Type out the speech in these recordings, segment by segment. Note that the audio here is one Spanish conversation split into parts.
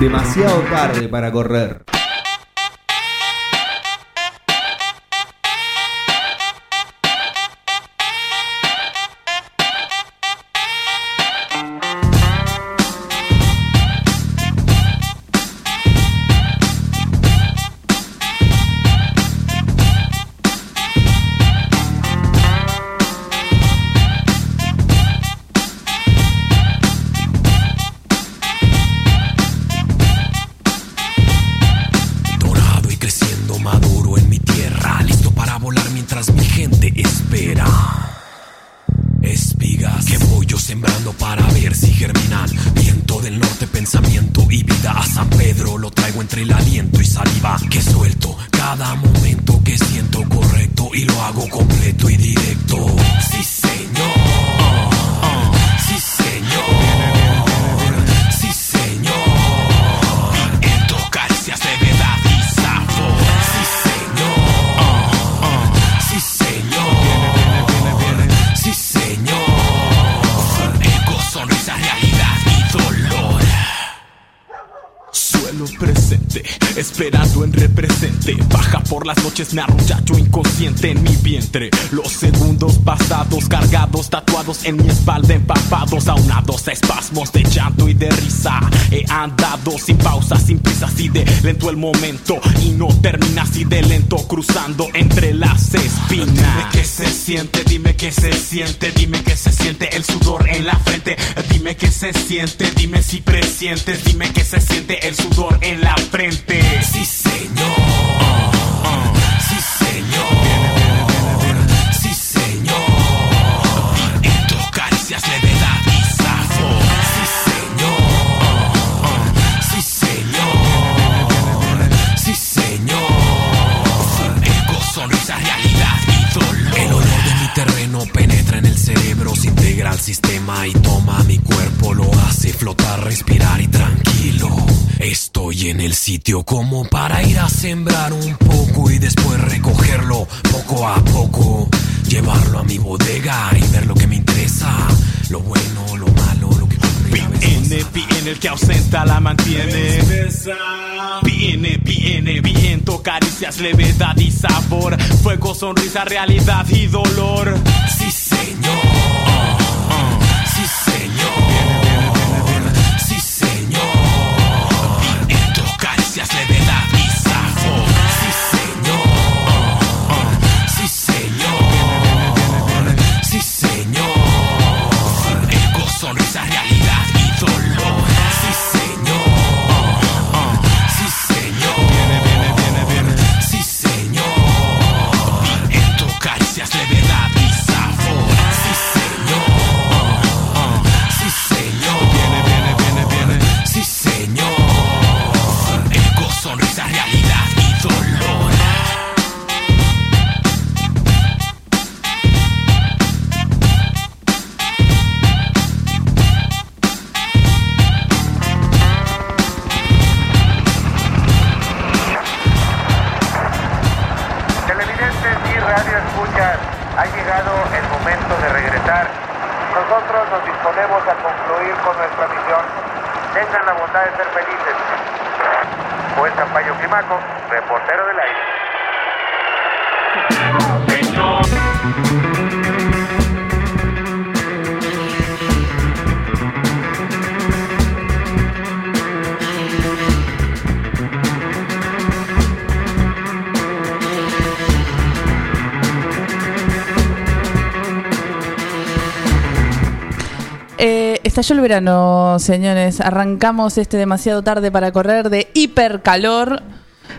Demasiado tarde para correr. El momento. Y no termina así de lento, cruzando entre las espinas. Dime qué se siente, dime qué se siente, dime qué se siente el sudor en la frente. Dime qué se siente, dime si presientes, dime qué se siente el sudor en la frente. Sitio como para ir a sembrar un poco y después recogerlo poco a poco. Llevarlo a mi bodega y ver lo que me interesa. Lo bueno, lo malo, lo que ocurre a veces Viene, viene el que ausenta la mantiene. Viene, viene, viento, caricias, levedad y sabor. Fuego, sonrisa, realidad y dolor. Estalló el verano, señores. Arrancamos este demasiado tarde para correr de hipercalor.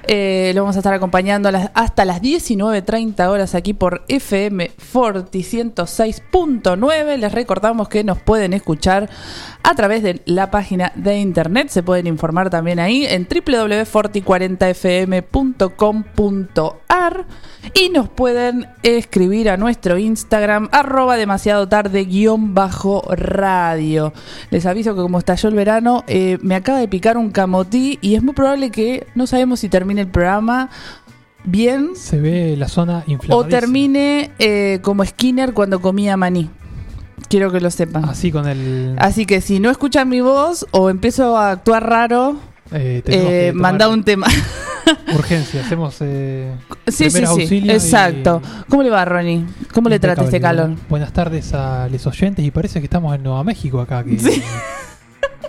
Eh, lo vamos a estar acompañando hasta las 19.30 horas aquí por FM Forti 106.9. Les recordamos que nos pueden escuchar a través de la página de internet. Se pueden informar también ahí en www.forti40fm.com.ar y nos pueden escribir a nuestro Instagram arroba demasiado tarde guion bajo radio. Les aviso que como estalló el verano, eh, me acaba de picar un camotí y es muy probable que no sabemos si termine el programa bien Se ve la zona o inflamada. termine eh, como Skinner cuando comía maní. Quiero que lo sepan. Así con el. Así que si no escuchan mi voz o empiezo a actuar raro, eh, eh, manda un tema. Urgencia, hacemos. Eh, sí, sí, sí. Exacto. y- ¿Cómo le va, Ronnie? ¿Cómo le trata este calor? Buenas tardes a los oyentes y parece que estamos en Nueva México acá. Que Sí.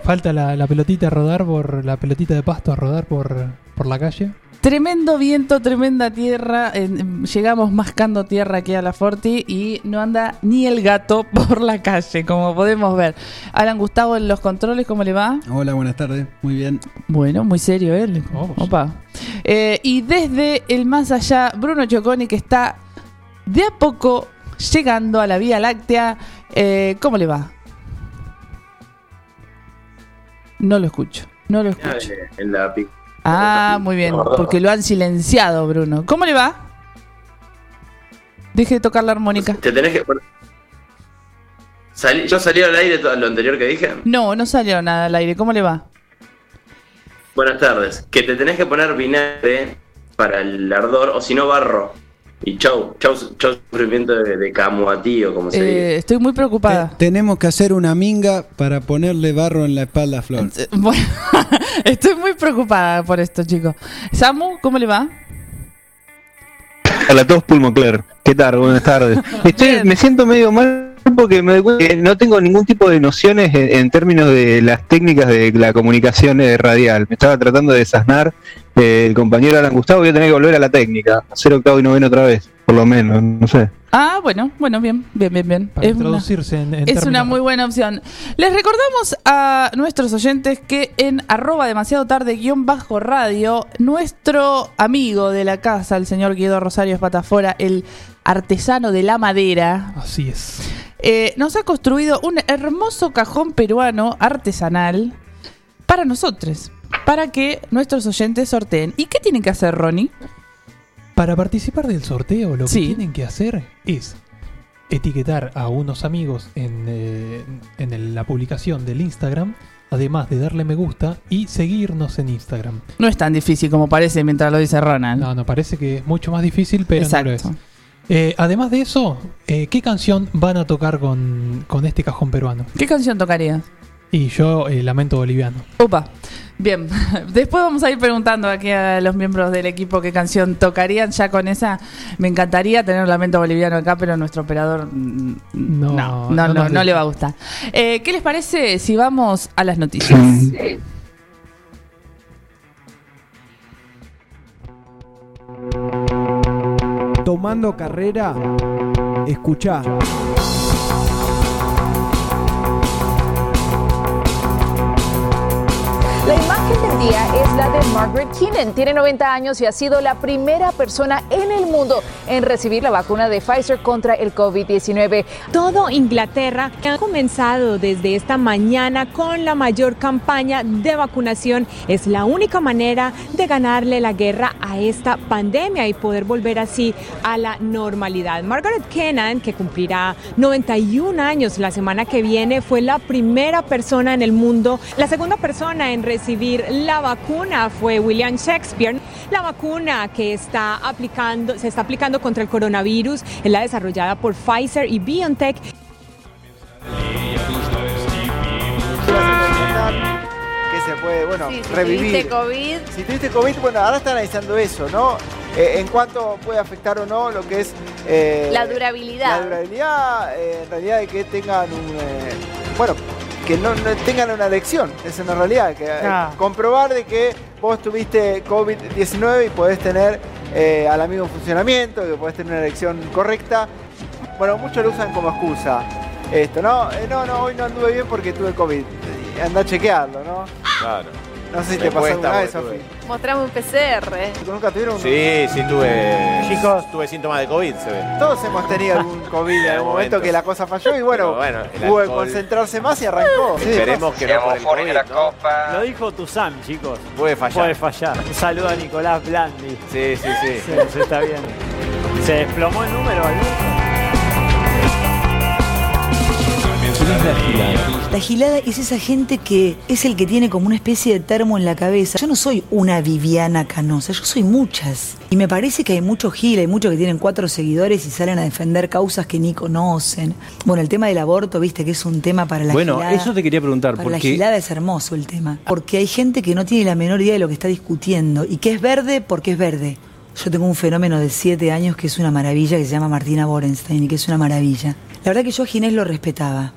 Falta la, la pelotita a rodar por. La pelotita de pasto a rodar por, por la calle. Tremendo viento, tremenda tierra. eh, llegamos mascando tierra aquí a la Forti y no anda ni el gato por la calle, como podemos ver. Alan Gustavo en los controles, ¿cómo le va? Hola, buenas tardes. Muy bien. Bueno, muy serio él. Vamos. Opa. Eh, y desde el más allá, Bruno Choconi, que está de a poco llegando a la Vía Láctea. Eh, ¿Cómo le va? No lo escucho, no lo escucho. En la pic- Ah, muy bien, porque lo han silenciado, Bruno. ¿Cómo le va? Deje de tocar la armónica. Te tenés que poner- Salí- ¿Yo salí al aire todo lo anterior que dije? No, no salió nada al aire. ¿Cómo le va? Buenas tardes. Que te tenés que poner vinagre para el ardor o si no barro. Y chau, chau, chau sufrimiento de, de camuatío, como se dice. Eh, estoy muy preocupada. Te- tenemos que hacer una minga para ponerle barro en la espalda a Flor. Eh, Bueno, estoy muy preocupada por esto, chicos. Samu, ¿cómo le va? Hola a todos, Pulmocler. ¿Qué tal? Buenas tardes. Estoy, me siento medio mal porque me doy cuenta que no tengo ningún tipo de nociones en, en términos de las técnicas de la comunicación eh, radial. Me estaba tratando de desasnar eh, el compañero Alan Gustavo. Voy a tener que volver a la técnica, hacer octavo y noveno otra vez, por lo menos, no sé. Ah, bueno, bueno, bien, bien, bien, bien. Para Es una- introducirse en, en Es una muy buena opción. Les recordamos a nuestros oyentes que en arroba demasiado tarde guion bajo radio, nuestro amigo de la casa, el señor Guido Rosario Espatafora, el artesano de la madera, Así es. Eh, nos ha construido un hermoso cajón peruano artesanal para nosotros, para que nuestros oyentes sorteen. ¿Y qué tienen que hacer, Ronnie? Para participar del sorteo, lo que tienen que hacer es etiquetar a unos amigos en, eh, en el- la publicación del Instagram, además de darle me gusta y seguirnos en Instagram. No es tan difícil como parece mientras lo dice Ronald. No, no, parece que es mucho más difícil, pero no lo es. Eh, además de eso, eh, ¿qué canción van a tocar con, con este cajón peruano? ¿Qué canción tocaría? Y yo, eh, Lamento Boliviano. Upa. Bien, después vamos a ir preguntando aquí a los miembros del equipo qué canción tocarían. Ya con esa me encantaría tener un lamento boliviano acá, pero nuestro operador mm, No, no, no, no no, le va a gustar. Eh, ¿Qué les parece si vamos a las noticias? Tomando carrera, escuchá. La imagen del día es la de Margaret Keenan. Tiene 90 años y ha sido la primera persona en el mundo en recibir la vacuna de Pfizer contra el COVID-19. Todo Inglaterra ha comenzado desde esta mañana con la mayor campaña de vacunación. Es la única manera de ganarle la guerra a esta pandemia y poder volver así a la normalidad. Margaret Kennan, que cumplirá 91 años la semana que viene, fue la primera persona en el mundo. La segunda persona en recibir la vacuna fue William Shakespeare. La vacuna que está aplicando, se está aplicando contra el coronavirus es la desarrollada por Pfizer y BioNTech. que se puede, bueno, Sí, si revivir. tuviste COVID, Si tuviste COVID, bueno, ahora están analizando eso, ¿no? Eh, en cuanto puede afectar o no lo que es... eh, la durabilidad. La durabilidad, eh, en realidad, de que tengan un... eh, bueno, que no, no tengan una elección, esa es una realidad. Que, eh, Ah. comprobar de que vos tuviste COVID-19 y podés tener eh, al amigo en funcionamiento, que podés tener una elección correcta. Bueno, muchos lo usan como excusa. Esto, ¿no? Eh, no, no, hoy no anduve bien porque tuve COVID. Anda a chequearlo, ¿no? Claro. No sé si Me te pasó alguna vez, Sofi. Mostrame un PCR. ¿Nunca tuvieron un- Sí, sí tuve. Chicos. tuve síntomas de COVID, se ve. Todos hemos tenido algún COVID en algún momento que la cosa falló y bueno, bueno, hubo que concentrarse más y arrancó. Sí, Esperemos que no por el COVID, ¿no? Lo dijo Tuzán, chicos. Puede fallar. Puede fallar. Un saludo a Nicolás Blandi. Sí, sí, sí. Sí, sí, está bien. Se desplomó el número, Alberto. La gilada? La gilada es esa gente que es el que tiene como una especie de termo en la cabeza. Yo no soy una Viviana Canosa, yo soy muchas. Y me parece que hay muchos gil, hay muchos que tienen cuatro seguidores y salen a defender causas que ni conocen. Bueno, el tema del aborto, viste que es un tema para la Bueno, gilada. eso te quería preguntar, Para la porque gilada es hermoso el tema. Porque hay gente que no tiene la menor idea de lo que está discutiendo. Y que es verde porque es verde. Yo tengo un fenómeno de siete años que es una maravilla, que se llama Martina Borenstein y que es una maravilla. La verdad que yo a Ginés lo respetaba.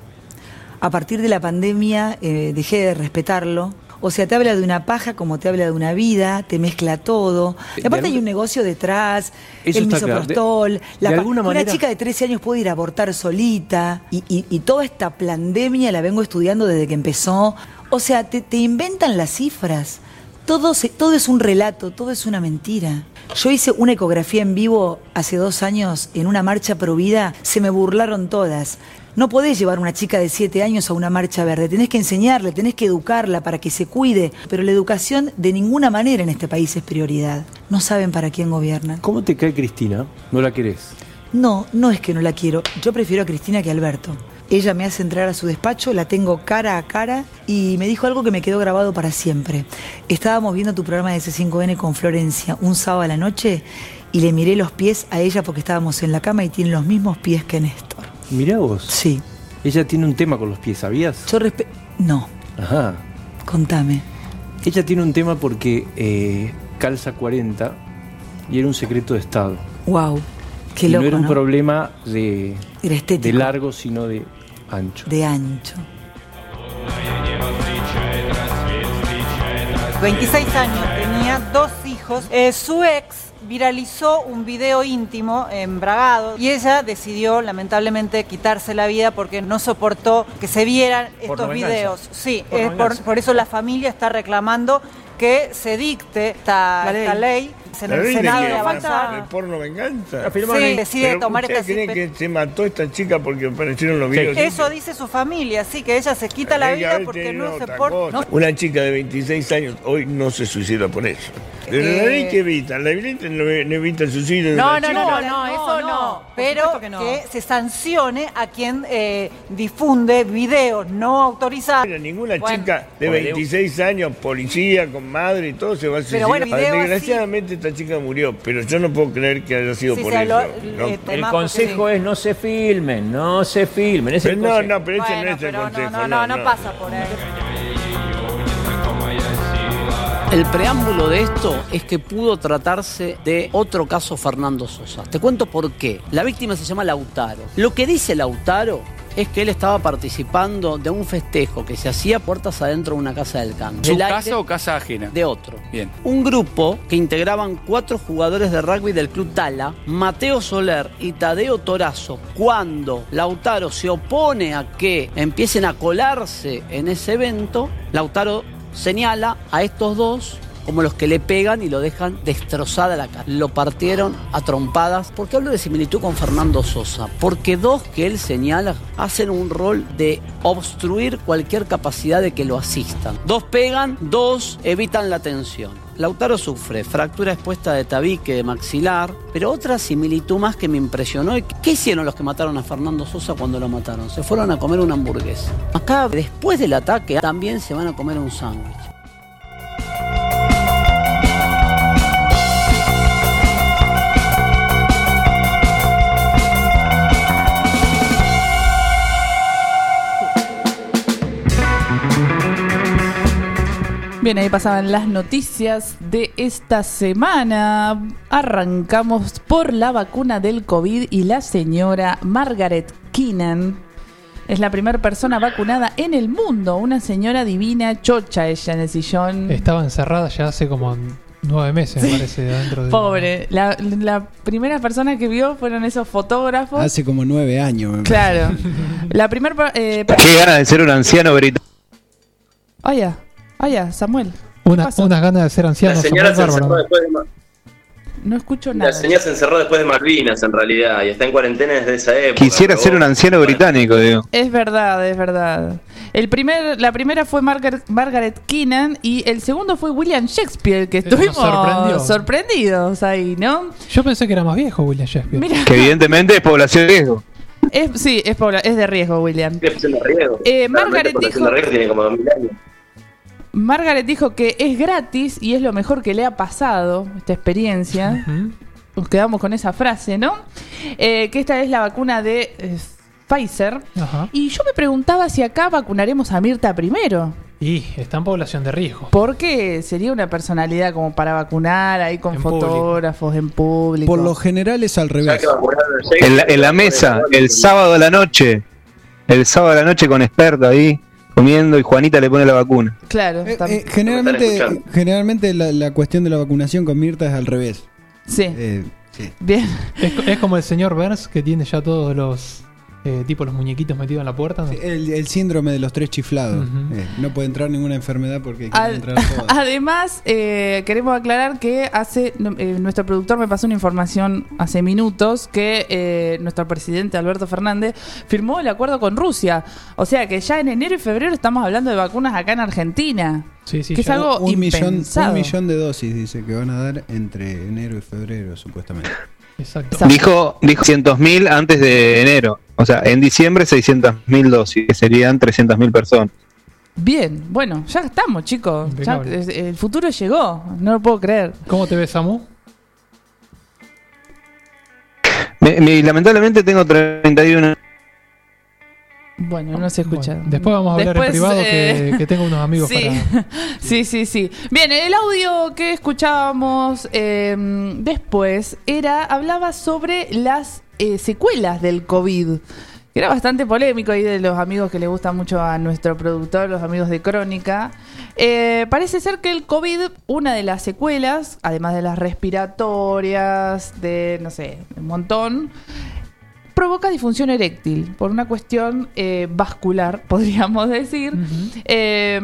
A partir de la pandemia eh, dejé de respetarlo. O sea, te habla de una paja como te habla de una vida, te mezcla todo. Y De aparte algún- hay un negocio detrás, Eso el está claro. De- misoprostol, la de alguna una manera- chica de 13 años puede ir a abortar solita. Y, y- y toda esta pandemia la vengo estudiando desde que empezó. O sea, te, te inventan las cifras. Todo, se- todo es un relato, todo es una mentira. Yo hice una ecografía en vivo hace dos años en una marcha pro vida, se me burlaron todas. No podés llevar a una chica de 7 años a una marcha verde, tenés que enseñarle, tenés que educarla para que se cuide, pero la educación de ninguna manera en este país es prioridad. No saben para quién gobiernan. ¿cómo te cae Cristina? ¿No la querés? No, no es que no la quiero. Yo prefiero a Cristina que a Alberto. Ella me hace entrar a su despacho, la tengo cara a cara y me dijo algo que me quedó grabado para siempre. Estábamos viendo tu programa de C5N con Florencia un sábado a la noche y le miré los pies a ella porque estábamos en la cama y tiene los mismos pies que Néstor. Mirá vos. Sí. Ella tiene un tema con los pies, ¿sabías? Yo respe... No, Ajá. contame. Ella tiene un tema porque eh, calza 40 y era un secreto de Estado. Wow, qué y loco, no era un ¿no? problema de, Era de largo, sino de ancho. De ancho. 26 años, tenía dos hijos. Eh, su ex viralizó un video íntimo embragado y ella decidió lamentablemente quitarse la vida porque no soportó que se vieran estos videos. Sí, Por eh, por, eso la familia está reclamando que se dicte esta, La ley. esta ley en ¿La el de Senado de ¿De avanzar. porno venganza? Sí, decide Pero tomar ¿ustedes esta creen que se mató esta chica porque aparecieron los videos? Eso dice su familia, sí, que ella se quita la que vida porque no se por- no- Una chica de 26 años hoy no se suicida por eso. Pero la Eh, ley que evita, la ley no, no evita el suicidio de No, una no, no, no, no, eso no. Pero que, se sancione a quien eh, difunde videos no autorizados. Mira, ninguna Bueno. chica de Por 26 años, policía, con madre y todo, se va a suicidar. Pero bueno, video Desgraciadamente esta chica murió, pero yo no puedo creer que haya sido Sí, por se eso. habló, ¿no? eh, El consejo es no se filmen, no se filmen. Es el Pero no, consejo. no, pero ese Bueno, no es el pero consejo. no, no, no, pasa por ahí. El preámbulo de esto es que pudo tratarse de otro caso Fernando Sosa. Te cuento por qué. La víctima se llama Lautaro. Lo que dice Lautaro es que él estaba participando de un festejo que se hacía puertas adentro de una casa del campo. ¿Su casa o casa ajena? De otro. Bien. Un grupo que integraban cuatro jugadores de rugby del club Tala, Mateo Soler y Tadeo Torazo, cuando Lautaro se opone a que empiecen a colarse en ese evento, Lautaro señala a estos dos como los que le pegan y lo dejan destrozada la cara. Lo partieron a trompadas. ¿Por qué hablo de similitud con Fernando Sosa? Porque dos que él señala hacen un rol de obstruir cualquier capacidad de que lo asistan. Dos pegan, dos evitan la tensión. Lautaro sufre fractura expuesta de tabique, de maxilar, pero otra similitud más que me impresionó. ¿Qué hicieron los que mataron a Fernando Sosa cuando lo mataron? Se fueron a comer una hamburguesa. Acá, después del ataque, también se van a comer un sándwich. Bien, ahí pasaban las noticias de esta semana. Arrancamos por la vacuna del COVID y la señora Margaret Keenan es la primera persona vacunada en el mundo. Una señora divina, chocha ella en el sillón. Estaba encerrada ya hace como nueve meses, me parece, dentro de... Pobre. La, la primera persona que vio fueron esos fotógrafos. Hace como nueve años. me Claro. La primera... Eh, Qué ganas de ser un anciano británico. Oye, oye, Samuel. Una- unas ganas de ser La anciano. señora se encerró después de No escucho nada. La señora se encerró después de Malvinas, en realidad, y está en cuarentena desde esa época. Quisiera ser un anciano británico, digo. Es verdad, es verdad. El primer, la primera fue Margaret, Margaret Keenan y el segundo fue William Shakespeare, que nos estuvimos sorprendidos ahí, ¿no? Yo pensé que era más viejo William Shakespeare. Mira. Que evidentemente es población de riesgo. Es, sí, es, es de riesgo, William. Población de riesgo. Eh, Margaret población dijo- de riesgo tiene como 2000 años. Margaret dijo que es gratis y es lo mejor que le ha pasado esta experiencia. Nos quedamos con esa frase, ¿no? Eh, que esta es la vacuna de eh, Pfizer. Ajá. Y yo me preguntaba si acá vacunaremos a Mirta primero. Y está en población de riesgo. Porque sería una personalidad como para vacunar ahí con En público. fotógrafos en público. Por lo general es al revés. En la, en la mesa, el sábado a la noche. El sábado a la noche con experto ahí, comiendo y Juanita le pone la vacuna. Claro. Eh, eh, generalmente generalmente la, la cuestión de la vacunación con Mirta es al revés. Sí. Eh, sí. Bien. Es, es como el señor Burns que tiene ya todos los eh, tipo los muñequitos metidos en la puerta. ¿no? El, el síndrome de los tres chiflados. Eh, no puede entrar ninguna enfermedad porque quiere Ad- entrar todas. Además, eh, queremos aclarar que hace no, eh, nuestro productor me pasó una información hace minutos que eh, nuestro presidente Alberto Fernández firmó el acuerdo con Rusia. O sea que ya en enero y febrero estamos hablando de vacunas acá en Argentina. Sí, sí, que es algo un millón, impensado. un millón de dosis dice que van a dar entre enero y febrero supuestamente. Exacto. Dijo, dijo 600.000 antes de enero. O sea, en diciembre 600.000 dosis, que serían 300.000 personas. Bien, bueno, ya estamos, chicos. Ya, el futuro llegó, no lo puedo creer. ¿Cómo te ves, Samu? Me- me- lamentablemente tengo 31. Bueno, no se escucha. Después vamos a hablar Después, en privado eh, que, que tengo unos amigos sí. para. sí, sí, sí. Bien, el audio que escuchábamos eh, después era hablaba sobre las eh, secuelas del COVID. que Era bastante polémico ahí de los amigos que le gusta mucho a nuestro productor, los amigos de Crónica. Eh, parece ser que el COVID, una de las secuelas, además de las respiratorias, de no sé, un montón, provoca disfunción eréctil por una cuestión eh, vascular, podríamos decir. Eh,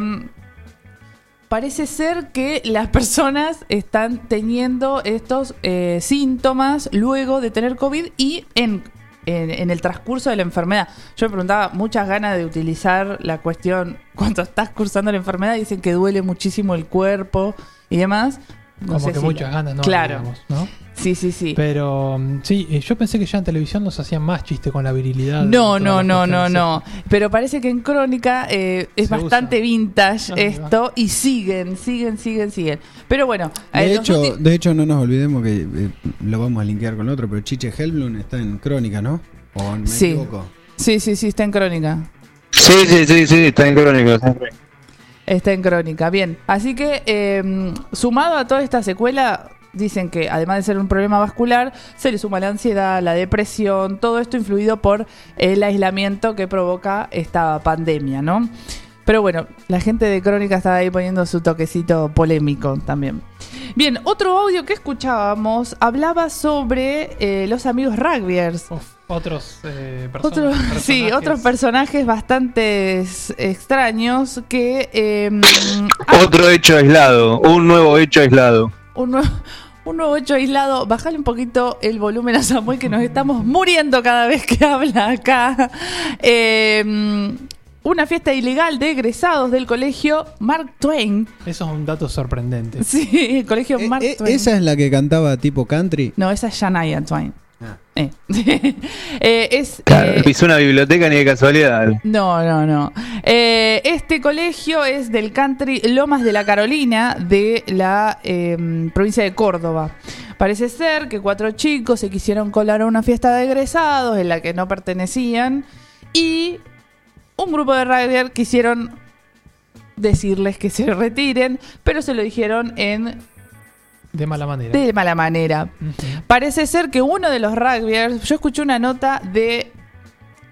parece ser que las personas están teniendo estos eh, síntomas luego de tener COVID y en, en, en el transcurso de la enfermedad. Yo me preguntaba, muchas ganas de utilizar la cuestión cuando estás cursando la enfermedad, dicen que duele muchísimo el cuerpo y demás. No Como sé que si muchas la- ganas, ¿no? Claro. Digamos, ¿no? Sí, sí, sí. Pero mm, sí, eh, yo pensé que ya en televisión nos hacían más chiste con la virilidad. No, no, no, no, no. Pero parece que en Crónica eh, es Se bastante vintage esto y siguen, siguen, siguen, siguen. Pero bueno, eh, De los hecho, de hecho, no nos olvidemos que eh, lo vamos a linkear con otro, pero Chiche Helblum está en Crónica, ¿no? ¿O me Sí. equivoco? sí, sí, sí, está en Crónica. Sí, sí, sí, sí, está en crónico. está en crónico. Está en Crónica, bien. Así que, eh, sumado a toda esta secuela, dicen que además de ser un problema vascular, se le suma la ansiedad, la depresión, todo esto influido por el aislamiento que provoca esta pandemia, ¿no? Pero bueno, la gente de Crónica estaba ahí poniendo su toquecito polémico también. Bien, otro audio que escuchábamos hablaba sobre eh, los amigos rugbyers. Otros eh, personas. Otro- sí, personajes. otros personajes bastante extraños que eh, Otro hecho aislado, un nuevo hecho aislado. un, nue- un nuevo hecho aislado. Bajale un poquito el volumen a Samuel que nos estamos muriendo cada vez que habla acá. Eh, una fiesta ilegal de egresados del colegio Mark Twain. Eso es un dato sorprendente. Sí, el colegio Mark Eh, Twain. ¿Esa es la que cantaba tipo country? No, esa es Shania Twain. Ah. Eh. Eh, es Claro, eh, pisó una biblioteca ni de casualidad. No, no, no. Eh, este colegio es del country Lomas de la Carolina, de la eh, provincia de Córdoba. Parece ser que cuatro chicos se quisieron colar a una fiesta de egresados en la que no pertenecían y un grupo de rugby quisieron decirles que se retiren, pero se lo dijeron en De mala manera. de mala manera. Parece ser que uno de los rugbyers, yo escuché una nota de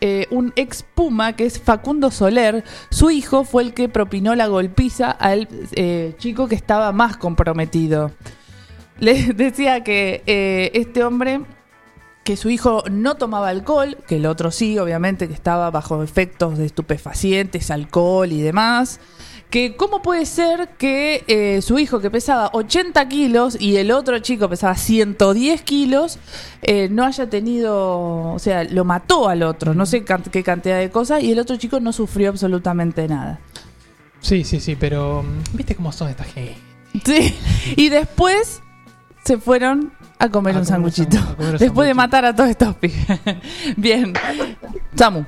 eh, un ex Puma que es Facundo Soler, su hijo fue el que propinó la golpiza al eh, chico que estaba más comprometido. Le decía que eh, este hombre, que su hijo no tomaba alcohol, que el otro sí, obviamente, que estaba bajo efectos de estupefacientes, alcohol y demás. Que cómo puede ser que eh, su hijo que pesaba 80 kilos y el otro chico pesaba 110 kilos eh, no haya tenido, o sea, lo mató al otro, no sé can- qué cantidad de cosas y el otro chico no sufrió absolutamente nada. Sí, sí, sí, pero mm, ¿viste cómo son esta gente? Sí, y después se fueron a comer A un sanguchito. Después de matar a todos estos pibes. Bien. Samu.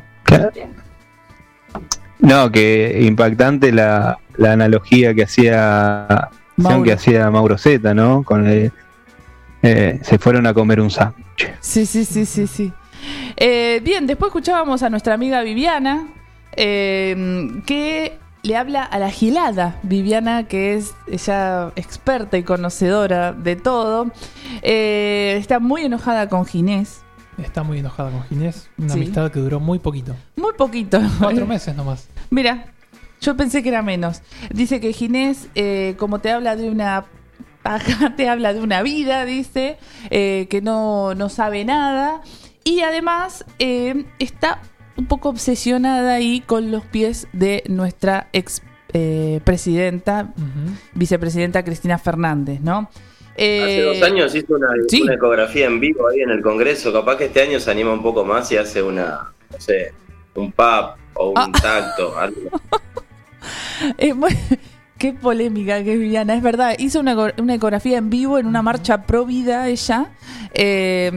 No, que impactante la, la analogía que hacía Mauro. que hacía Mauro Zeta, ¿no? Con el- eh, se fueron a comer un sándwich. Sí, sí, sí, sí, sí. Eh, bien, después escuchábamos a nuestra amiga Viviana, eh, que le habla a la gilada. Viviana, que es ella experta y conocedora de todo, está muy enojada con Ginés. Está muy enojada con Ginés. Una Sí. amistad que duró muy poquito. Muy poquito. Cuatro meses nomás. Mira, yo pensé que era menos. Dice que Ginés, eh, como te habla de una paja, te habla de una vida, dice, eh, que no, no sabe nada. Y además eh, está un poco obsesionada ahí con los pies de nuestra ex eh, presidenta, vicepresidenta Cristina Fernández, ¿no? Hace Eh, dos años hizo una, sí. una ecografía en vivo ahí en el Congreso. Capaz que este año se anima un poco más y hace una, no sé, un pub o Ah. un tacto. algo. Eh, bueno, qué polémica que es Viviana, es verdad. Hizo una, una ecografía en vivo en una marcha pro vida ella, eh,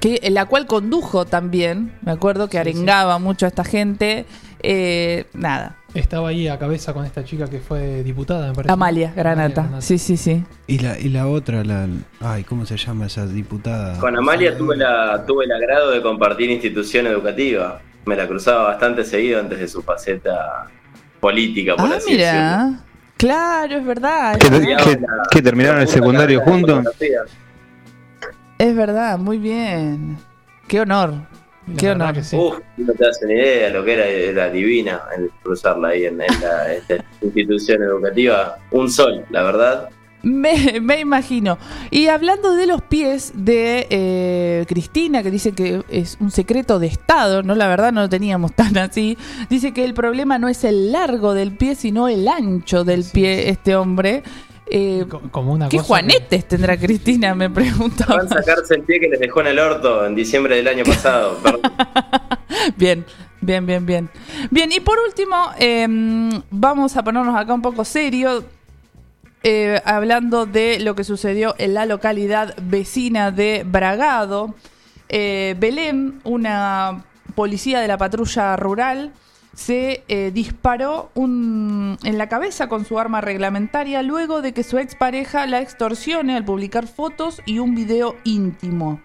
que, en la cual condujo también. Me acuerdo que arengaba mucho a esta gente. Eh, nada, Estaba ahí a cabeza con esta chica que fue diputada, me parece. Amalia Granata. Granata. Sí, sí, sí. Y la, y la otra, la. Ay, ¿cómo se llama esa diputada? Con Amalia tuve, la, tuve el agrado de compartir institución educativa. Me la cruzaba bastante seguido antes de su faceta política, por Ah, así decirlo. mira. Claro, es verdad. ¿Que, Es verdad. que- que terminaron el secundario juntos? Es verdad, muy bien. Qué honor. Qué honor. Uf, no te hacen idea lo que era, era divina el cruzarla ahí en, en la esta institución educativa. Un sol, la verdad. Me, me imagino. Y hablando de los pies de eh, Cristina, que dice que es un secreto de Estado, no, la verdad no lo teníamos tan así. Dice que el problema no es el largo del pie, sino el ancho del pie, este hombre. Eh, Como una ¿Qué cosa juanetes tendrá Cristina? Me preguntaba. Van a sacarse el pie que les dejó en el orto en diciembre del año pasado. Perdón. Bien, bien, bien, bien. Bien, y por último, em, vamos a ponernos acá un poco serio. eh, hablando de lo que sucedió en la localidad vecina de Bragado. Eh, Belén, una policía de la patrulla rural, se eh, disparó un- en la cabeza con su arma reglamentaria luego de que su expareja la extorsione al publicar fotos y un video íntimo.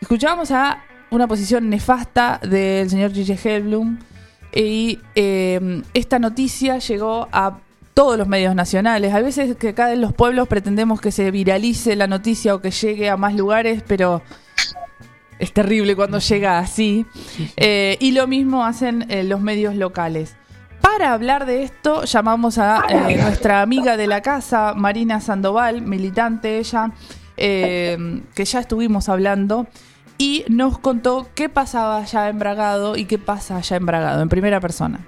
Escuchábamos a una posición nefasta del señor Gigi Helblum y eh, esta noticia llegó a todos los medios nacionales. A veces que acá en los pueblos pretendemos que se viralice la noticia o que llegue a más lugares, pero es terrible cuando llega así. Eh, y lo mismo hacen eh, los medios locales. Para hablar de esto, llamamos a eh, nuestra amiga de la casa, Marina Sandoval, militante ella, eh, que ya estuvimos hablando, y nos contó qué pasaba allá en Bragado y qué pasa allá en Bragado, en primera persona.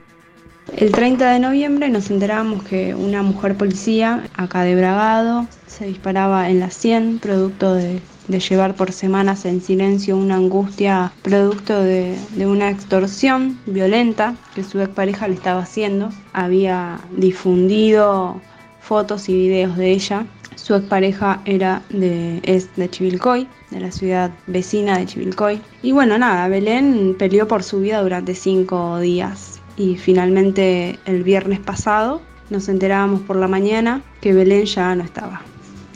El 30 de noviembre nos enteramos que una mujer policía acá de Bragado se disparaba en la 100, producto de, de llevar por semanas en silencio una angustia, producto de, de una extorsión violenta que su expareja le estaba haciendo. Había difundido fotos y videos de ella. Su expareja era de, es de Chivilcoy, de la ciudad vecina de Chivilcoy. Y bueno, nada, Belén peleó por su vida durante cinco días y finalmente el viernes pasado nos enterábamos por la mañana que Belén ya no estaba,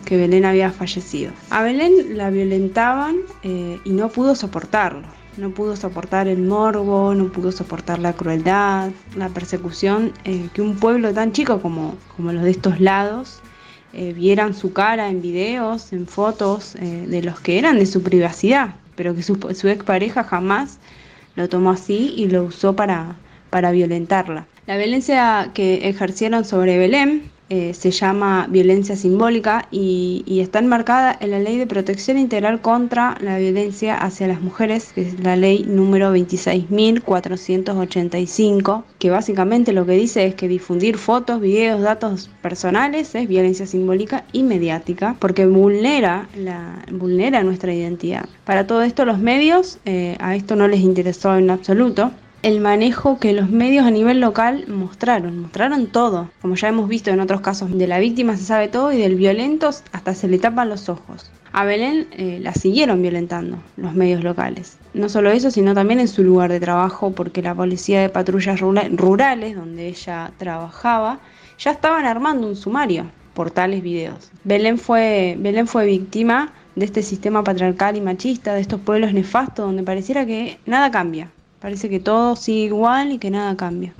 que Belén había fallecido. A Belén la violentaban eh, y no pudo soportarlo, no pudo soportar el morbo, no pudo soportar la crueldad, la persecución, eh, que un pueblo tan chico como, como los de estos lados eh, vieran su cara en videos, en fotos eh, de los que eran de su privacidad, pero que su, su expareja jamás lo tomó así y lo usó para, para violentarla. La violencia que ejercieron sobre Belén eh, se llama violencia simbólica y, y está enmarcada en la Ley de Protección Integral contra la Violencia hacia las Mujeres, que es la ley número 26.485, que básicamente lo que dice es que difundir fotos, videos, datos personales es violencia simbólica y mediática, porque vulnera, la, vulnera nuestra identidad. Para todo esto los medios eh, a esto no les interesó en absoluto. El manejo que los medios a nivel local mostraron, mostraron todo. Como ya hemos visto en otros casos, de la víctima se sabe todo y del violento hasta se le tapan los ojos. A Belén eh, la siguieron violentando los medios locales. No solo eso, sino también en su lugar de trabajo, porque la policía de patrullas rura- rurales, donde ella trabajaba, ya estaban armando un sumario por tales videos. Belén fue, Belén fue víctima de este sistema patriarcal y machista, de estos pueblos nefastos, donde pareciera que nada cambia. Parece que todo sigue igual y que nada cambia.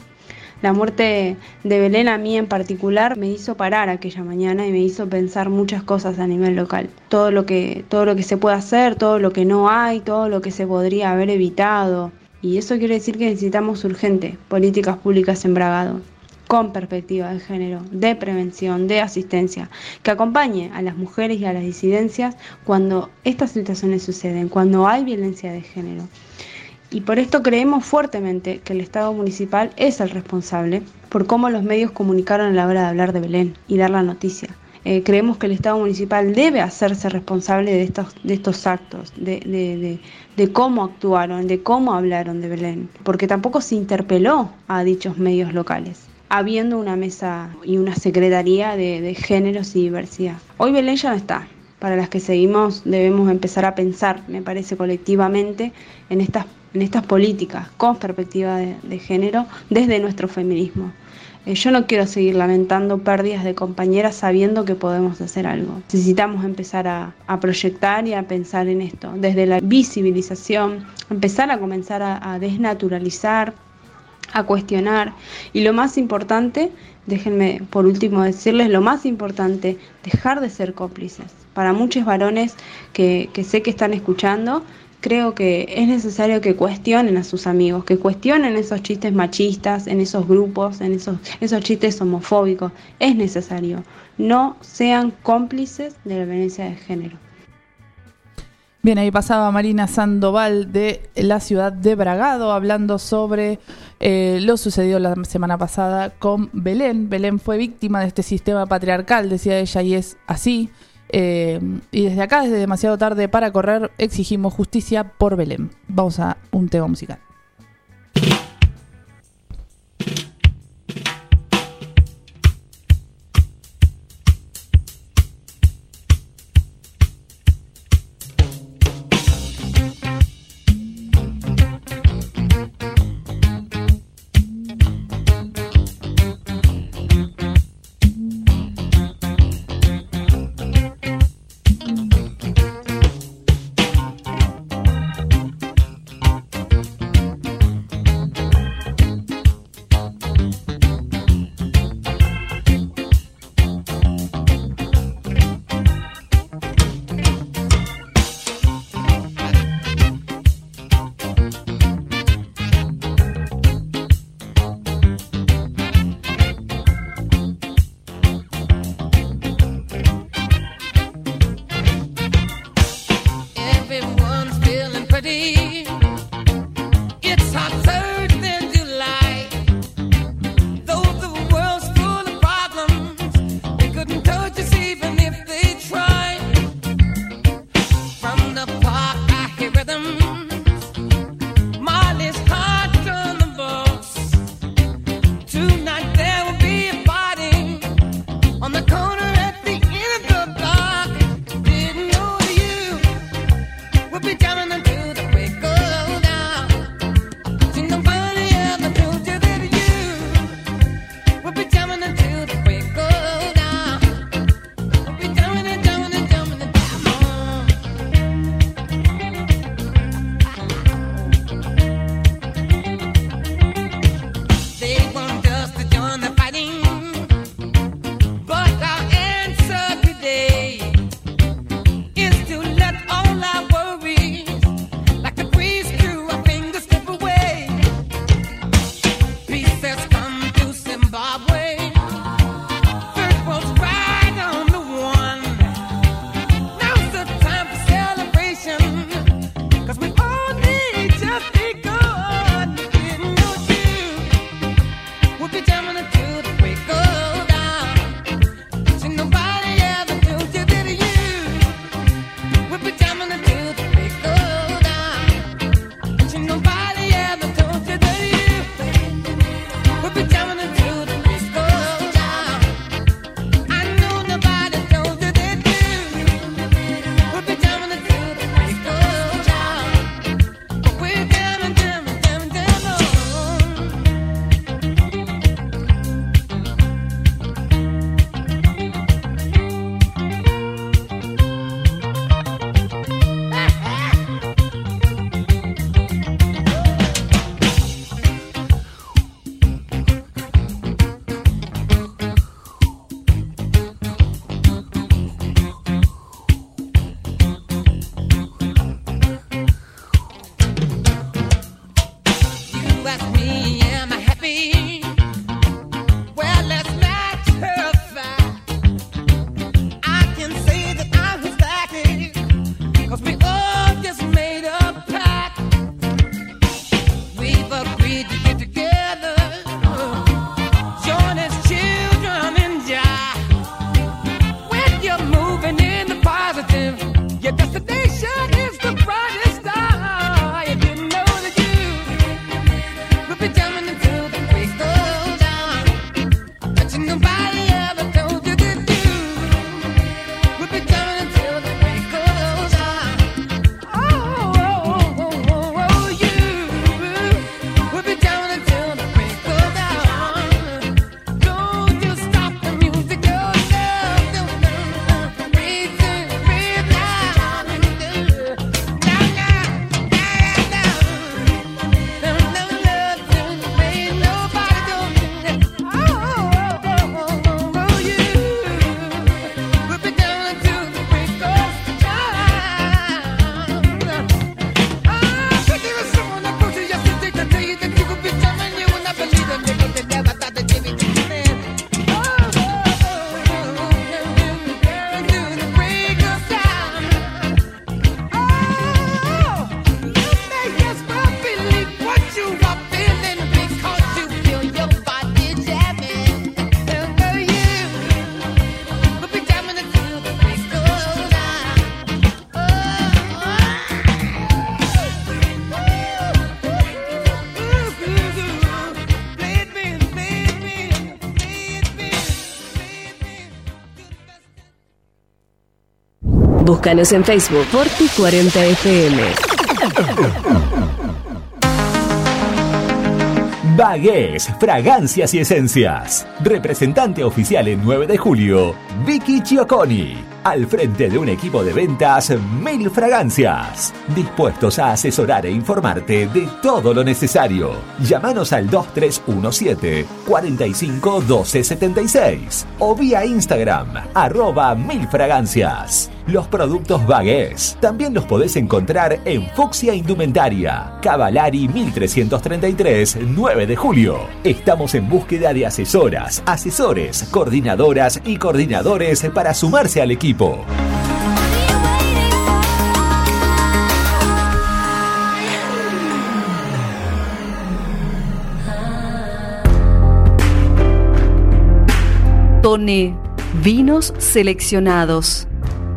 La muerte de Belén a mí en particular me hizo parar aquella mañana y me hizo pensar muchas cosas a nivel local. Todo lo que, todo lo que se puede hacer, todo lo que no hay, todo lo que se podría haber evitado. Y eso quiere decir que necesitamos urgente políticas públicas en con perspectiva de género, de prevención, de asistencia, que acompañe a las mujeres y a las disidencias cuando estas situaciones suceden, cuando hay violencia de género. Y por esto creemos fuertemente que el Estado municipal es el responsable por cómo los medios comunicaron a la hora de hablar de Belén y dar la noticia. Eh, creemos que el Estado municipal debe hacerse responsable de estos, de estos actos, de, de- de- cómo actuaron, de cómo hablaron de Belén, porque tampoco se interpeló a dichos medios locales, habiendo una mesa y una secretaría de, de géneros y diversidad. Hoy Belén ya no está, para las que seguimos debemos empezar a pensar, me parece, colectivamente en estas, en estas políticas con perspectiva de, género desde nuestro feminismo. Eh, yo no quiero seguir lamentando pérdidas de compañeras sabiendo que podemos hacer algo. Necesitamos empezar a, proyectar y a pensar en esto, desde la visibilización, empezar a comenzar a, desnaturalizar, a cuestionar y lo más importante, déjenme por último decirles, lo más importante, dejar de ser cómplices. Para muchos varones que sé que están escuchando, creo que es necesario que cuestionen a sus amigos, que cuestionen esos chistes machistas, en esos grupos, en esos, esos chistes homofóbicos. Es necesario. No sean cómplices de la violencia de género. Bien, ahí pasaba Marina Sandoval de la ciudad de Bragado hablando sobre eh, lo sucedido la semana pasada con Belén. Belén fue víctima de este sistema patriarcal, decía ella, y es así. Eh, y desde acá, desde demasiado tarde para correr, exigimos justicia por Belén. Vamos a un tema musical. Búscanos en Facebook Forti 40 FM. Bagués, fragancias y esencias. Representante oficial en 9 de julio, Vicky Chioconi. Al frente de un equipo de ventas Mil Fragancias. Dispuestos a asesorar e informarte de todo lo necesario. Llámanos al 2317 45 12 76 o vía Instagram arroba Mil Fragancias. Los productos Bagués también los podés encontrar en Fuxia Indumentaria, Cavalari 1333, 9 de julio. Estamos en búsqueda de asesoras, asesores, coordinadoras y coordinadores para sumarse al equipo. Tone, vinos seleccionados.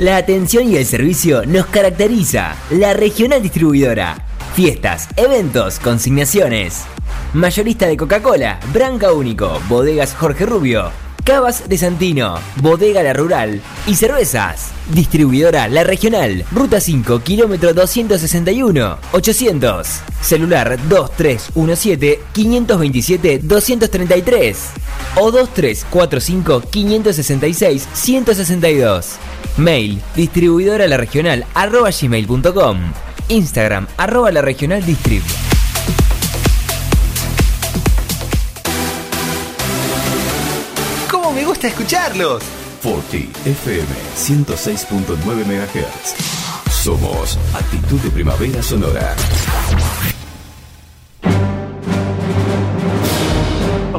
La atención y el servicio nos caracteriza. La regional distribuidora. Fiestas, eventos, consignaciones. Mayorista de Coca-Cola, Branca Único, Bodegas Jorge Rubio, Cavas de Santino, Bodega La Rural y Cervezas. Distribuidora La Regional, Ruta 5, kilómetro 261, 800. Celular 2317-527-233 o 2345-566-162. Mail, distribuidora la regional arroba gmail.com. Instagram arroba la regional distrib. ¿Cómo me gusta escucharlos? Forti FM 106.9 MHz. Somos Actitud de Primavera Sonora.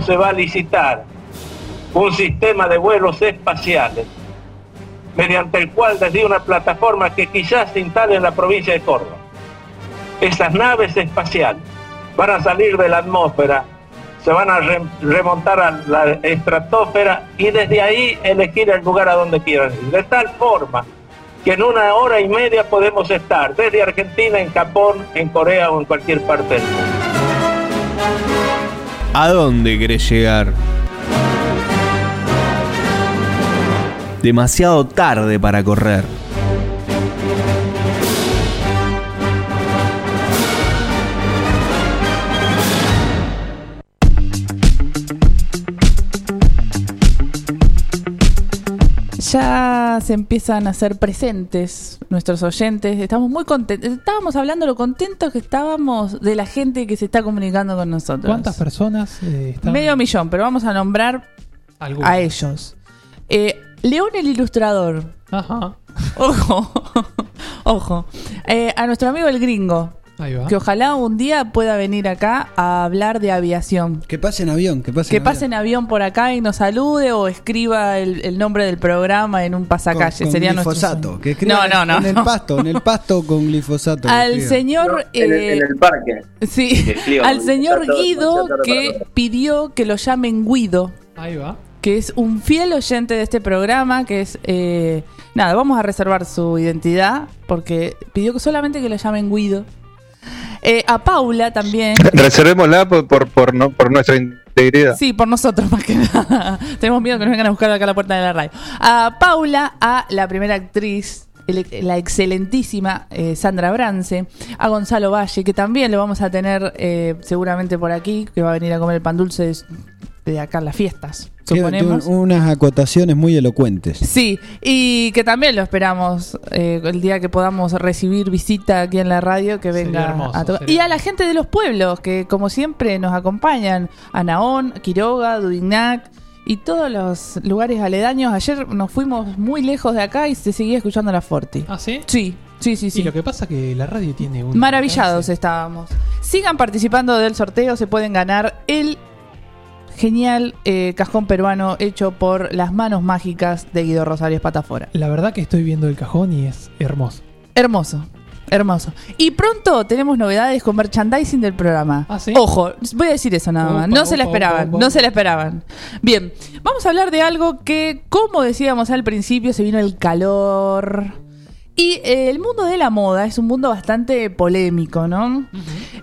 se va a licitar un sistema de vuelos espaciales mediante el cual desde una plataforma que quizás se instale en la provincia de Córdoba. Esas naves espaciales van a salir de la atmósfera, se van a re- remontar a la estratosfera y desde ahí elegir el lugar a donde quieran ir. De tal forma que en una hora y media podemos estar desde Argentina, en Japón, en Corea o en cualquier parte del mundo. ¿A dónde querés llegar? Demasiado tarde para correr. Ya se empiezan a hacer presentes nuestros oyentes. Estamos muy contentos. Estábamos hablando lo contentos que estábamos de la gente que se está comunicando con nosotros. ¿Cuántas personas eh, están? Medio millón, pero vamos a nombrar Algunas. a ellos. Eh, León el ilustrador. Ajá. Ojo. Ojo. Eh, a nuestro amigo el gringo. Ahí va. Que ojalá un día pueda venir acá a hablar de aviación. Que pase en avión, que pase Que en pase en avión por acá y nos salude o escriba el, el nombre del programa en un pasacalle. con Sería nuestro glifosato. Que escriba no, no, no. En el pasto, en el pasto con glifosato. Al señor. En el, eh, en el parque. Sí, al con señor Guido que pidió que lo llamen Guido. Ahí va. Que es un fiel oyente de este programa, que es... eh, nada, vamos a reservar su identidad, porque pidió que solamente que lo llamen Guido. Eh, a Paula también. Reservémosla por, por, por, no- por nuestra integridad. Sí, por nosotros más que nada. Tenemos miedo que nos vengan a buscar acá a la puerta de la radio. A Paula, a la primera actriz, la excelentísima eh, Sandra Brance, a Gonzalo Valle, que también lo vamos a tener eh, seguramente por aquí, que va a venir a comer el pan dulce de, acá en las fiestas, suponemos. unas acotaciones muy elocuentes. Sí, y que también lo esperamos eh, el día que podamos recibir visita aquí en la radio, que venga hermoso, a to- sería Y a la gente de los pueblos, que como siempre nos acompañan, a Naón, Quiroga, Dudignac y todos los lugares aledaños. Ayer nos fuimos muy lejos de acá y se seguía escuchando la Forti. ¿Ah, sí? Sí, sí, sí, sí. Y lo que pasa que la radio tiene un. Maravillados estábamos. Sigan participando del sorteo, se pueden ganar el genial eh, cajón peruano hecho por las manos mágicas de Guido Rosario Espatafora. La verdad que estoy viendo el cajón y es hermoso. Hermoso. Hermoso. Y pronto tenemos novedades con merchandising del programa. ¿Ah, sí? Ojo, voy a decir eso nada más. Opa, No se la esperaban, opa, no se la esperaban. Bien, vamos a hablar de algo que, como decíamos al principio, se vino el calor. Y eh, el mundo de la moda es un mundo bastante polémico, ¿no?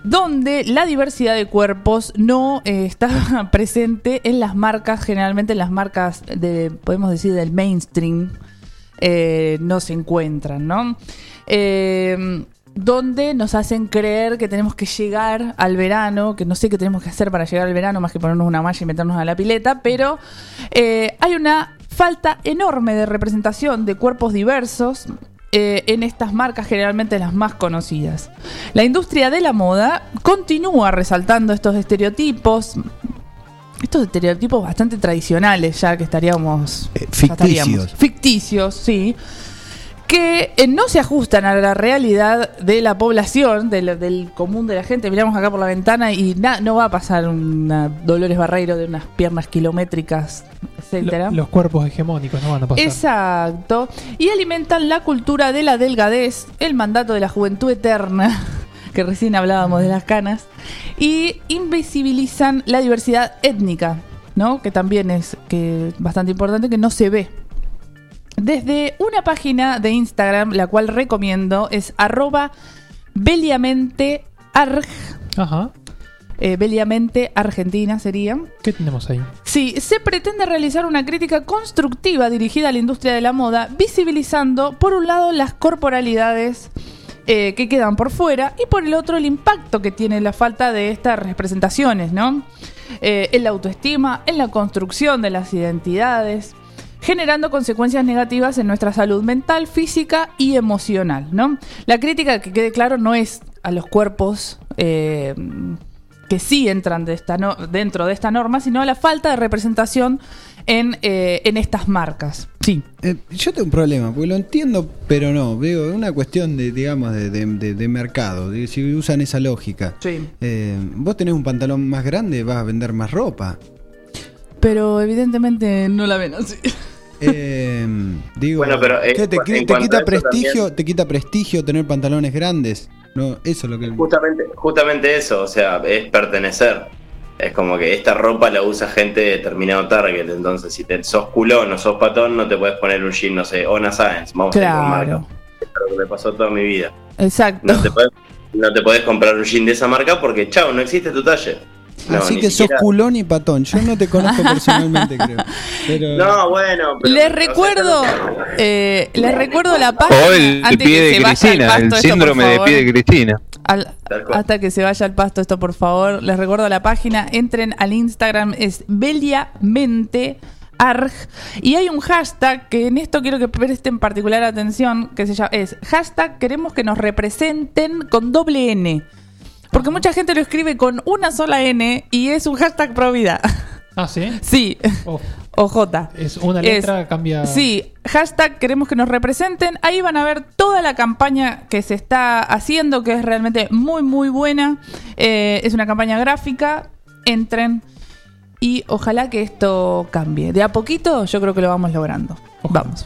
Donde la diversidad de cuerpos no eh, está presente en las marcas, generalmente en las marcas de, podemos decir, del mainstream, eh, no se encuentran, ¿no? Eh, donde nos hacen creer que tenemos que llegar al verano, que no sé qué tenemos que hacer para llegar al verano, más que ponernos una malla y meternos a la pileta, pero hay una falta enorme de representación de cuerpos diversos eh, en estas marcas, generalmente las más conocidas. La industria de la moda continúa resaltando estos estereotipos, estos estereotipos bastante tradicionales, ya que estaríamos... ya estaríamos- ficticios. Ficticios, sí que eh, no se ajustan a la realidad de la población, del, del común de la gente. Miramos acá por la ventana y na- no va a pasar una Dolores Barreiro de unas piernas kilométricas, etcétera. Lo- los cuerpos hegemónicos no van a pasar. Exacto. Y alimentan la cultura de la delgadez, el mandato de la juventud eterna, que recién hablábamos de las canas, y invisibilizan la diversidad étnica, ¿no? Que también es que bastante importante, que no se ve. Desde una página de Instagram, la cual recomiendo, es arroba beliamentearg. Ajá. Eh, Beliamente Argentina sería. ¿Qué tenemos ahí? Sí, se pretende realizar una crítica constructiva dirigida a la industria de la moda, visibilizando, por un lado, las corporalidades eh, que quedan por fuera y por el otro, el impacto que tiene la falta de estas representaciones, ¿no? Eh, en la autoestima, en la construcción de las identidades, generando consecuencias negativas en nuestra salud mental, física y emocional, ¿no? La crítica, que quede claro, no es a los cuerpos. eh, que sí entran de esta no- dentro de esta norma, sino a la falta de representación en, eh, en estas marcas. Sí. Eh, yo tengo un problema, porque lo entiendo, pero no. Veo una cuestión de, digamos, de, de- de- de mercado. si usan esa lógica. Sí. Eh, vos tenés un pantalón más grande, vas a vender más ropa. Pero evidentemente no la ven así. Eh, digo, Bueno, pero, eh, ¿qué te, te a quita prestigio, también- te quita prestigio tener pantalones grandes. No, eso es lo que Justamente, justamente eso, o sea, es pertenecer. Es como que esta ropa la usa gente de determinado target, entonces si te, sos culón o sos patón, no te puedes poner un jean, no sé, Ona Science, vamos a ir con marca. Claro. Es lo que me pasó toda mi vida. Exacto. No te podés, no te podés comprar un jean de esa marca porque, chao, no existe tu talle. No, Así que siquiera- sos culón y patón. Yo no te conozco personalmente, creo. Pero- No, bueno. pero- Les recuerdo, eh, les recuerdo la página. O el antes pie que de se vaya al pasto el esto, por síndrome de favor. pie de Cristina. Al- hasta que se vaya al pasto esto, por favor. Les recuerdo la página. Entren al Instagram, es beliamente arg. Y hay un hashtag que en esto quiero que presten particular atención, que se llama, es hashtag queremos que nos representen con doble N. Porque mucha gente lo escribe con una sola N y es un hashtag pro vida. Ah, sí. Sí. OJ. Es una letra, cambia. Sí, hashtag queremos que nos representen. Ahí van a ver toda la campaña que se está haciendo, que es realmente muy, muy buena. Eh, es una campaña gráfica. Entren y ojalá que esto cambie. De a poquito yo creo que lo vamos logrando. Vamos.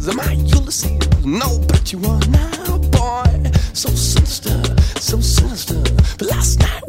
is. Am I Ulysses? No, but you are now, boy. So sinister, so sinister. But last night.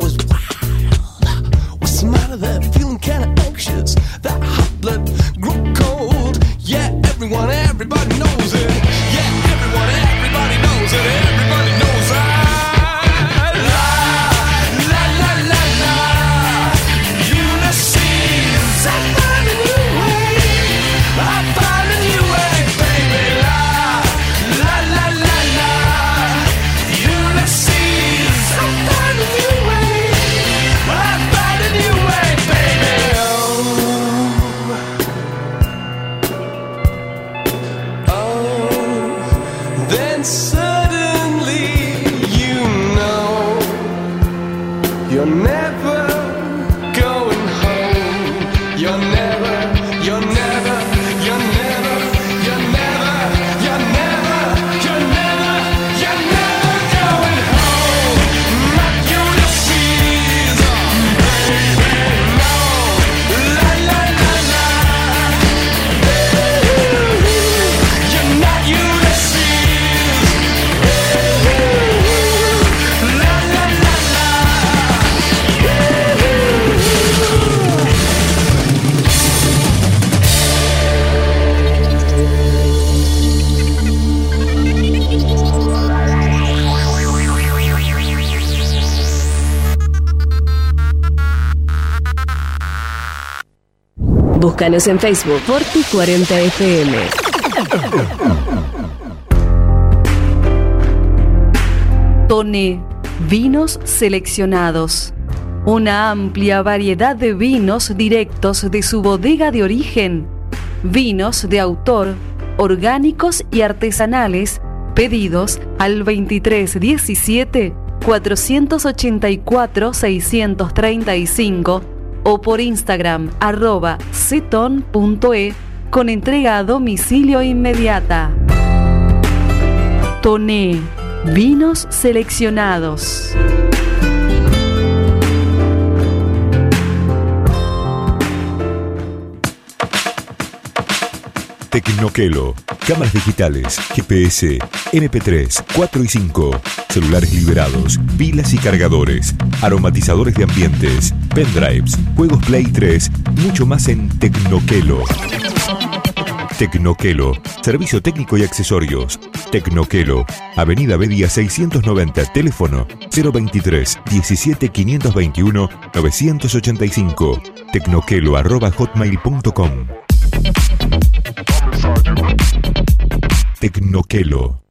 Búscanos en Facebook Forti40fm. Tone Vinos Seleccionados. Una amplia variedad de vinos directos de su bodega de origen. Vinos de autor, orgánicos y artesanales, pedidos al 2317 484 635 o por Instagram arroba ceton.e con entrega a domicilio inmediata. Toné, vinos seleccionados. Tecnoquelo. Cámaras digitales, GPS, MP3, 4 y 5, celulares liberados, pilas y cargadores, aromatizadores de ambientes, pendrives, juegos Play 3, mucho más en Tecnoquelo. Tecnoquelo. Servicio técnico y accesorios. Tecnoquelo. Avenida Bedia 690. Teléfono 023 17 521 985. Tecnoquelo arroba. Tecnoquelo.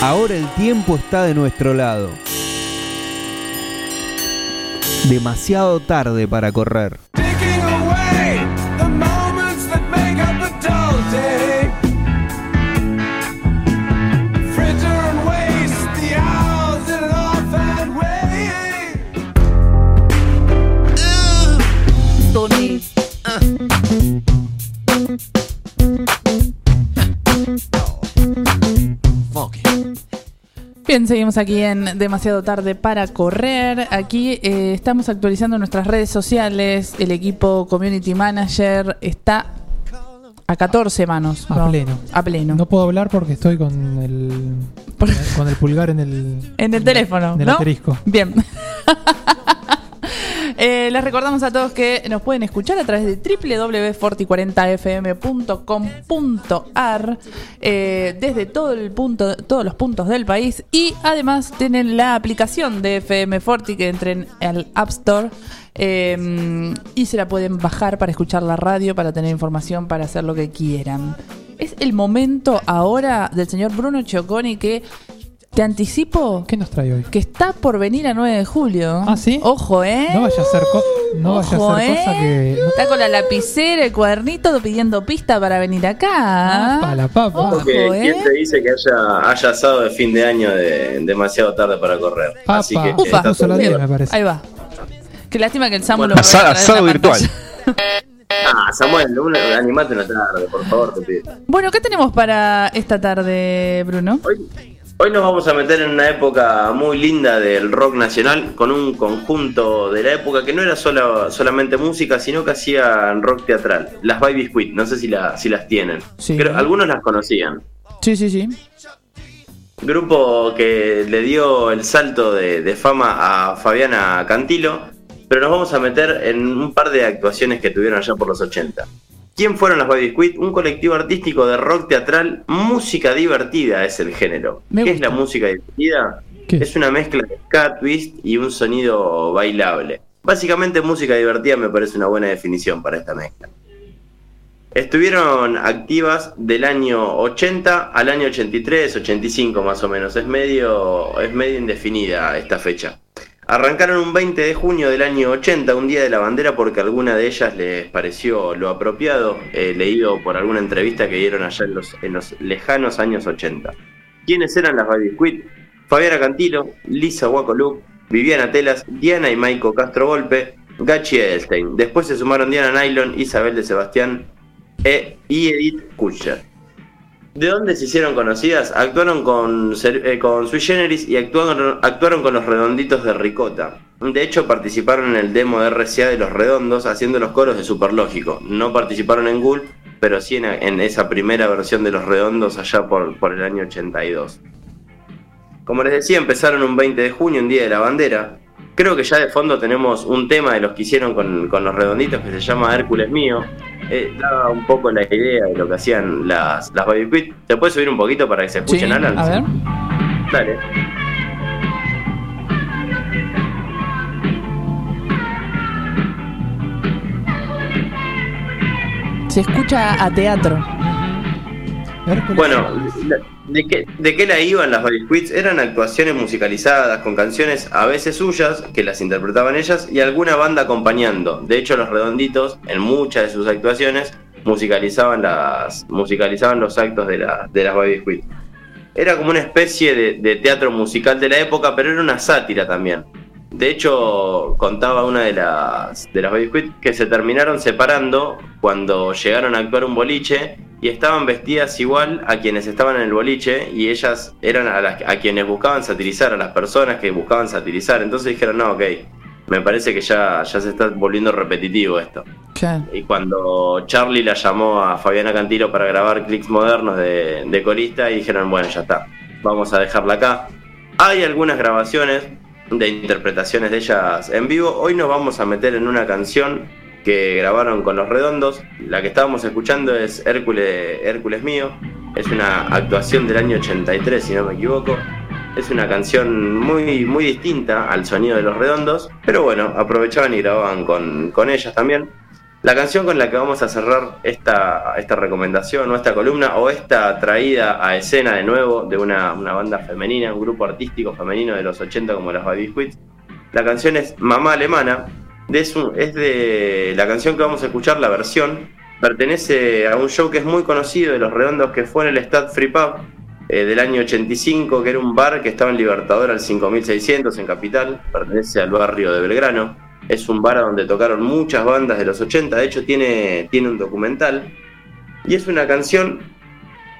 Ahora el tiempo está de nuestro lado. Demasiado tarde para correr. Bien, seguimos aquí en Demasiado Tarde para Correr. Aquí eh, estamos actualizando nuestras redes sociales. El equipo Community Manager está a 14 manos. A ¿no? pleno. A pleno. No puedo hablar porque estoy con el, con el pulgar en el, En el teléfono. en el ¿no? asterisco. Bien. Eh, les recordamos a todos que nos pueden escuchar a través de www.forti40fm.com.ar eh, desde todo el punto, todos los puntos del país y además tienen la aplicación de FM Forti que entren al App Store eh, y se la pueden bajar para escuchar la radio, para tener información, para hacer lo que quieran. Es el momento ahora del señor Bruno Chioconi que te anticipo ¿Qué nos trae hoy? que está por venir a 9 de julio. ¿Ah, sí? Ojo, ¿eh? No vaya a ser, co- no vaya Ojo, a ser cosa ¿eh? que. Está con la lapicera, el cuadernito pidiendo pista para venir acá. Para la papa. Ojo, Porque, ¿eh? ¿Quién te dice que haya, haya asado de fin de año de demasiado tarde para correr? Papa. Así que Ufa. está Puso la todo bien. 10, me parece. Ahí va. Qué lástima que el Samu Bueno, lo Asado, asado en la virtual. Ah, Samuel, una, animate una tarde, por favor, te pido. Bueno, ¿qué tenemos para esta tarde, Bruno? Hoy nos vamos a meter en una época muy linda del rock nacional con un conjunto de la época que no era sola- solamente música, sino que hacían rock teatral. Las Baby Squid, no sé si, la- si las tienen. Sí. Creo- algunos las conocían. Sí, sí, sí. Grupo que le dio el salto de, de fama a Fabiana Cantilo, pero nos vamos a meter en un par de actuaciones que tuvieron allá por los 80. ¿Quién fueron las Baby Squid? Un colectivo artístico de rock teatral, música divertida es el género. Me ¿Qué es la música divertida? ¿Qué? Es una mezcla de ska, twist y un sonido bailable. Básicamente música divertida me parece una buena definición para esta mezcla. Estuvieron activas del año 80 al año 83, 85 más o menos. Es medio, es medio indefinida esta fecha. Arrancaron un 20 de junio del año 80, un día de la bandera, porque alguna de ellas les pareció lo apropiado, eh, leído por alguna entrevista que dieron allá en los, lejanos años 80. ¿Quiénes eran las Baby Squid? Fabiana Cantilo, Lisa Wacoluk, Viviana Telas, Diana y Maiko Castro Volpe, Gachi Edelstein. Después se sumaron Diana Nylon, Isabel de Sebastián e- y Edith Kutcher. ¿De dónde se hicieron conocidas? Actuaron con, eh, con Sui Generis y actuaron, actuaron con los Redonditos de Ricota. De hecho, participaron en el demo de RCA de Los Redondos haciendo los coros de Superlógico. No participaron en Gulp, pero sí en, en esa primera versión de Los Redondos allá por, por el año 82. Como les decía, empezaron un 20 de junio, un día de la bandera. Creo que ya de fondo tenemos un tema de los que hicieron con, con los redonditos que se llama Hércules Mío. Eh, da un poco la idea de lo que hacían las, las Baby Quit. ¿Te puedes subir un poquito para que se escuchen, Sí, Alan? a ver. Dale. Se escucha a teatro. Bueno, la- ¿de qué, ¿de qué la iban las Baby Quits? Eran actuaciones musicalizadas con canciones a veces suyas, que las interpretaban ellas, y alguna banda acompañando. De hecho, los redonditos, en muchas de sus actuaciones, musicalizaban, las, musicalizaban los actos de, la- de las Baby Quits. Era como una especie de teatro musical de la época, pero era una sátira también. De hecho, contaba una de las de las Baby Squid que se terminaron separando cuando llegaron a actuar un boliche y estaban vestidas igual a quienes estaban en el boliche y ellas eran a, las, a quienes buscaban satirizar, a las personas que buscaban satirizar. Entonces dijeron, no, ok, me parece que ya, ya se está volviendo repetitivo esto. Y cuando Charlie la llamó a Fabiana Cantilo para grabar clics modernos de, de corista y dijeron, bueno, ya está, vamos a dejarla acá. Hay algunas grabaciones de interpretaciones de ellas en vivo. Hoy nos vamos a meter en una canción que grabaron con Los Redondos. La que estábamos escuchando es Hércules, Hércules Mío. Es una actuación del año 83, si no me equivoco. Es una canción muy, muy distinta al sonido de Los Redondos, pero bueno, aprovechaban y grababan con, con ellas también. La canción con la que vamos a cerrar esta, esta recomendación o esta columna o esta traída a escena de nuevo de una, una banda femenina, un grupo artístico femenino de los 80 como las Baby Squids. La canción es Mamá Alemana. De es de la canción que vamos a escuchar, la versión. Pertenece a un show que es muy conocido de los redondos que fue en el Stad Free Pub eh, del año 85, que era un bar que estaba en Libertador al 5600 en Capital. Pertenece al barrio de Belgrano. Es un bar donde tocaron muchas bandas de los 80, de hecho tiene, tiene un documental. Y es una canción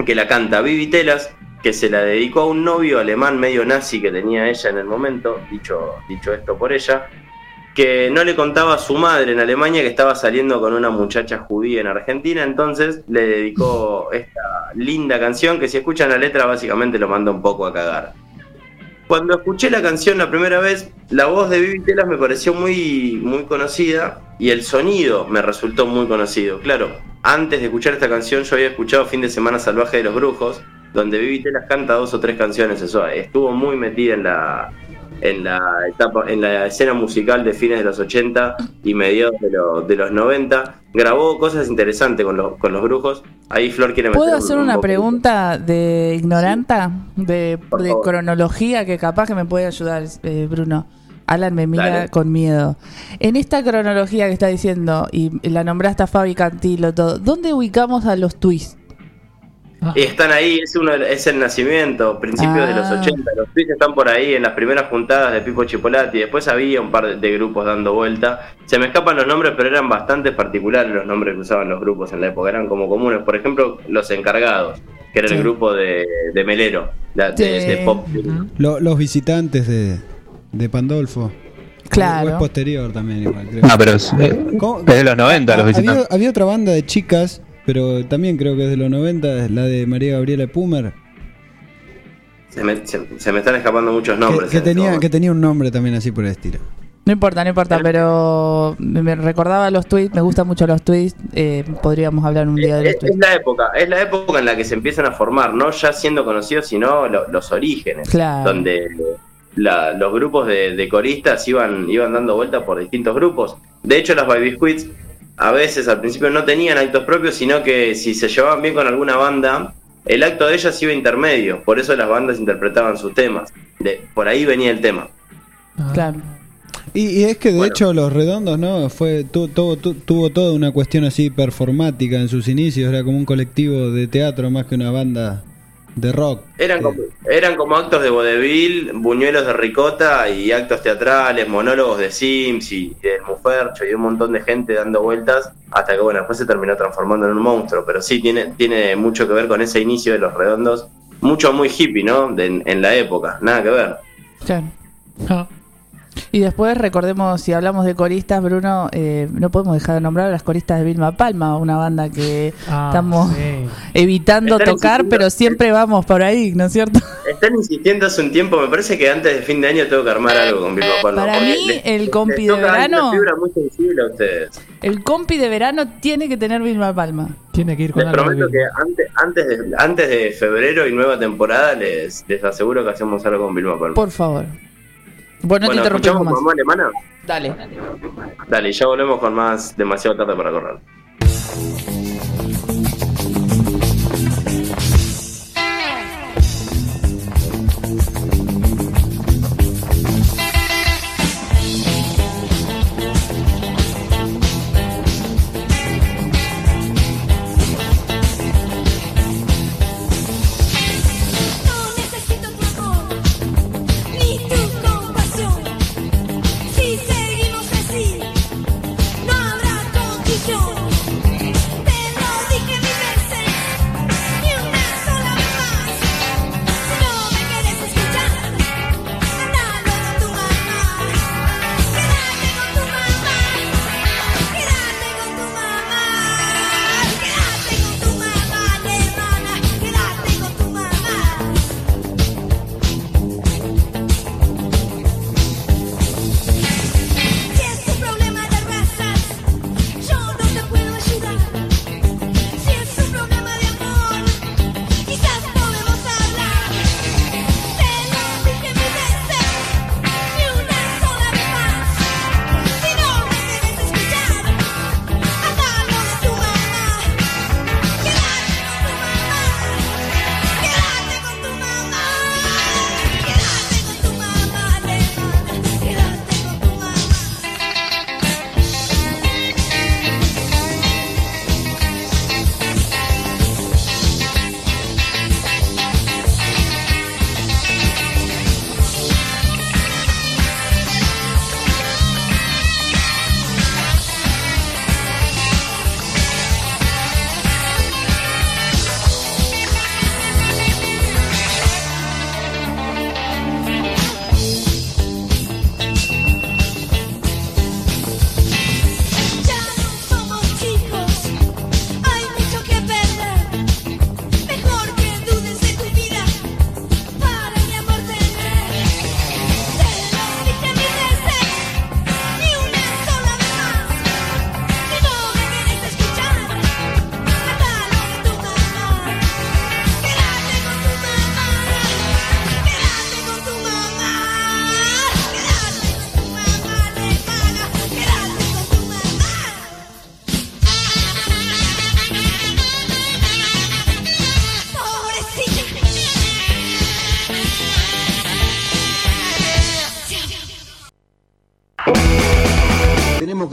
que la canta Vivi Telas, que se la dedicó a un novio alemán medio nazi que tenía ella en el momento, dicho, dicho esto por ella, que no le contaba a su madre en Alemania que estaba saliendo con una muchacha judía en Argentina, entonces le dedicó esta linda canción que si escuchan la letra básicamente lo manda un poco a cagar. Cuando escuché la canción la primera vez, la voz de Vivi Telas me pareció muy, muy conocida y el sonido me resultó muy conocido. Claro, antes de escuchar esta canción yo había escuchado Fin de Semana Salvaje de los Brujos, donde Vivi Telas canta dos o tres canciones. Eso estuvo muy metida en la, en la etapa, en la escena musical de fines de los 80 y mediados de, lo- de los 90. Grabó cosas interesantes con, los con los brujos. Ahí Flor quiere meter ¿Puedo un- hacer un una pregunta de ignoranta, de, cronología que capaz que me puede ayudar, eh, Bruno? Alan me mira Dale. con miedo. En esta cronología que está diciendo, y la nombraste a Fabi Cantilo, todo, ¿dónde ubicamos a los twists? Y están ahí, es, uno, es el nacimiento, principios de los Ah. 80. Los tweets están por ahí en las primeras juntadas de Pipo Chipolati. Después había un par de, grupos dando vuelta. Se me escapan los nombres, pero eran bastante particulares los nombres que usaban los grupos en la época. Eran como comunes. Por ejemplo, Los Encargados, que era Sí. el grupo de, de Melero, de, de- de pop. Lo- los visitantes de, de Pandolfo. Claro. O es posterior también, igual, creo. Ah, pero es, eh, ¿Cómo? es de los 90 los Ah, había, visitantes. había otra banda de chicas, pero también creo que es de los 90, es la de María Gabriela Pumer, Se me, se- se me están escapando muchos nombres. que este tenía, que tenía un nombre también así por el estilo. No importa, no importa, pero me me recordaba los tweets, me gustan mucho los tweets, eh, podríamos hablar un día de los Es, tweets. es la época, es la época en la que se empiezan a formar, no ya siendo conocidos, sino lo- los orígenes, Claro. donde la- los grupos de, de coristas iban, iban dando vueltas por distintos grupos. De hecho, las Baby Squids a veces al principio no tenían actos propios, sino que si se llevaban bien con alguna banda, el acto de ellas iba intermedio, por eso las bandas interpretaban sus temas. De, por ahí venía el tema. Claro. Y, y es que de hecho Los Redondos, ¿no? Fue tu- tuvo toda una cuestión así performática en sus inicios, era como un colectivo de teatro más que una banda de rock. Eran como, eran como actos de vodevil, buñuelos de ricota y actos teatrales, monólogos de Sims y del Mufercho y un montón de gente dando vueltas hasta que bueno, después se terminó transformando en un monstruo. Pero sí, tiene, tiene mucho que ver con ese inicio de los redondos, mucho muy hippie, ¿no? De- en, en la época, nada que ver. Claro. Y después recordemos, si hablamos de coristas, Bruno, eh, no podemos dejar de nombrar a las coristas de Vilma Palma, una banda que Ah, estamos sí. evitando Están tocar, pero siempre vamos por ahí, ¿no es cierto? Están insistiendo hace un tiempo, me parece que antes de fin de año tengo que armar algo con Vilma Palma. para mí, les- el compi de verano- una fibra muy sensible a ustedes. El compi de verano tiene que tener Vilma Palma. Tiene que ir Les prometo que antes, antes, de, antes de febrero y nueva temporada les, les aseguro que hacemos algo con Vilma Palma. Por favor. Bueno, no te bueno, interrumpimos ¿escuchamos más. mamá alemana? Dale. Dale, ya volvemos con más demasiado tarde para correr.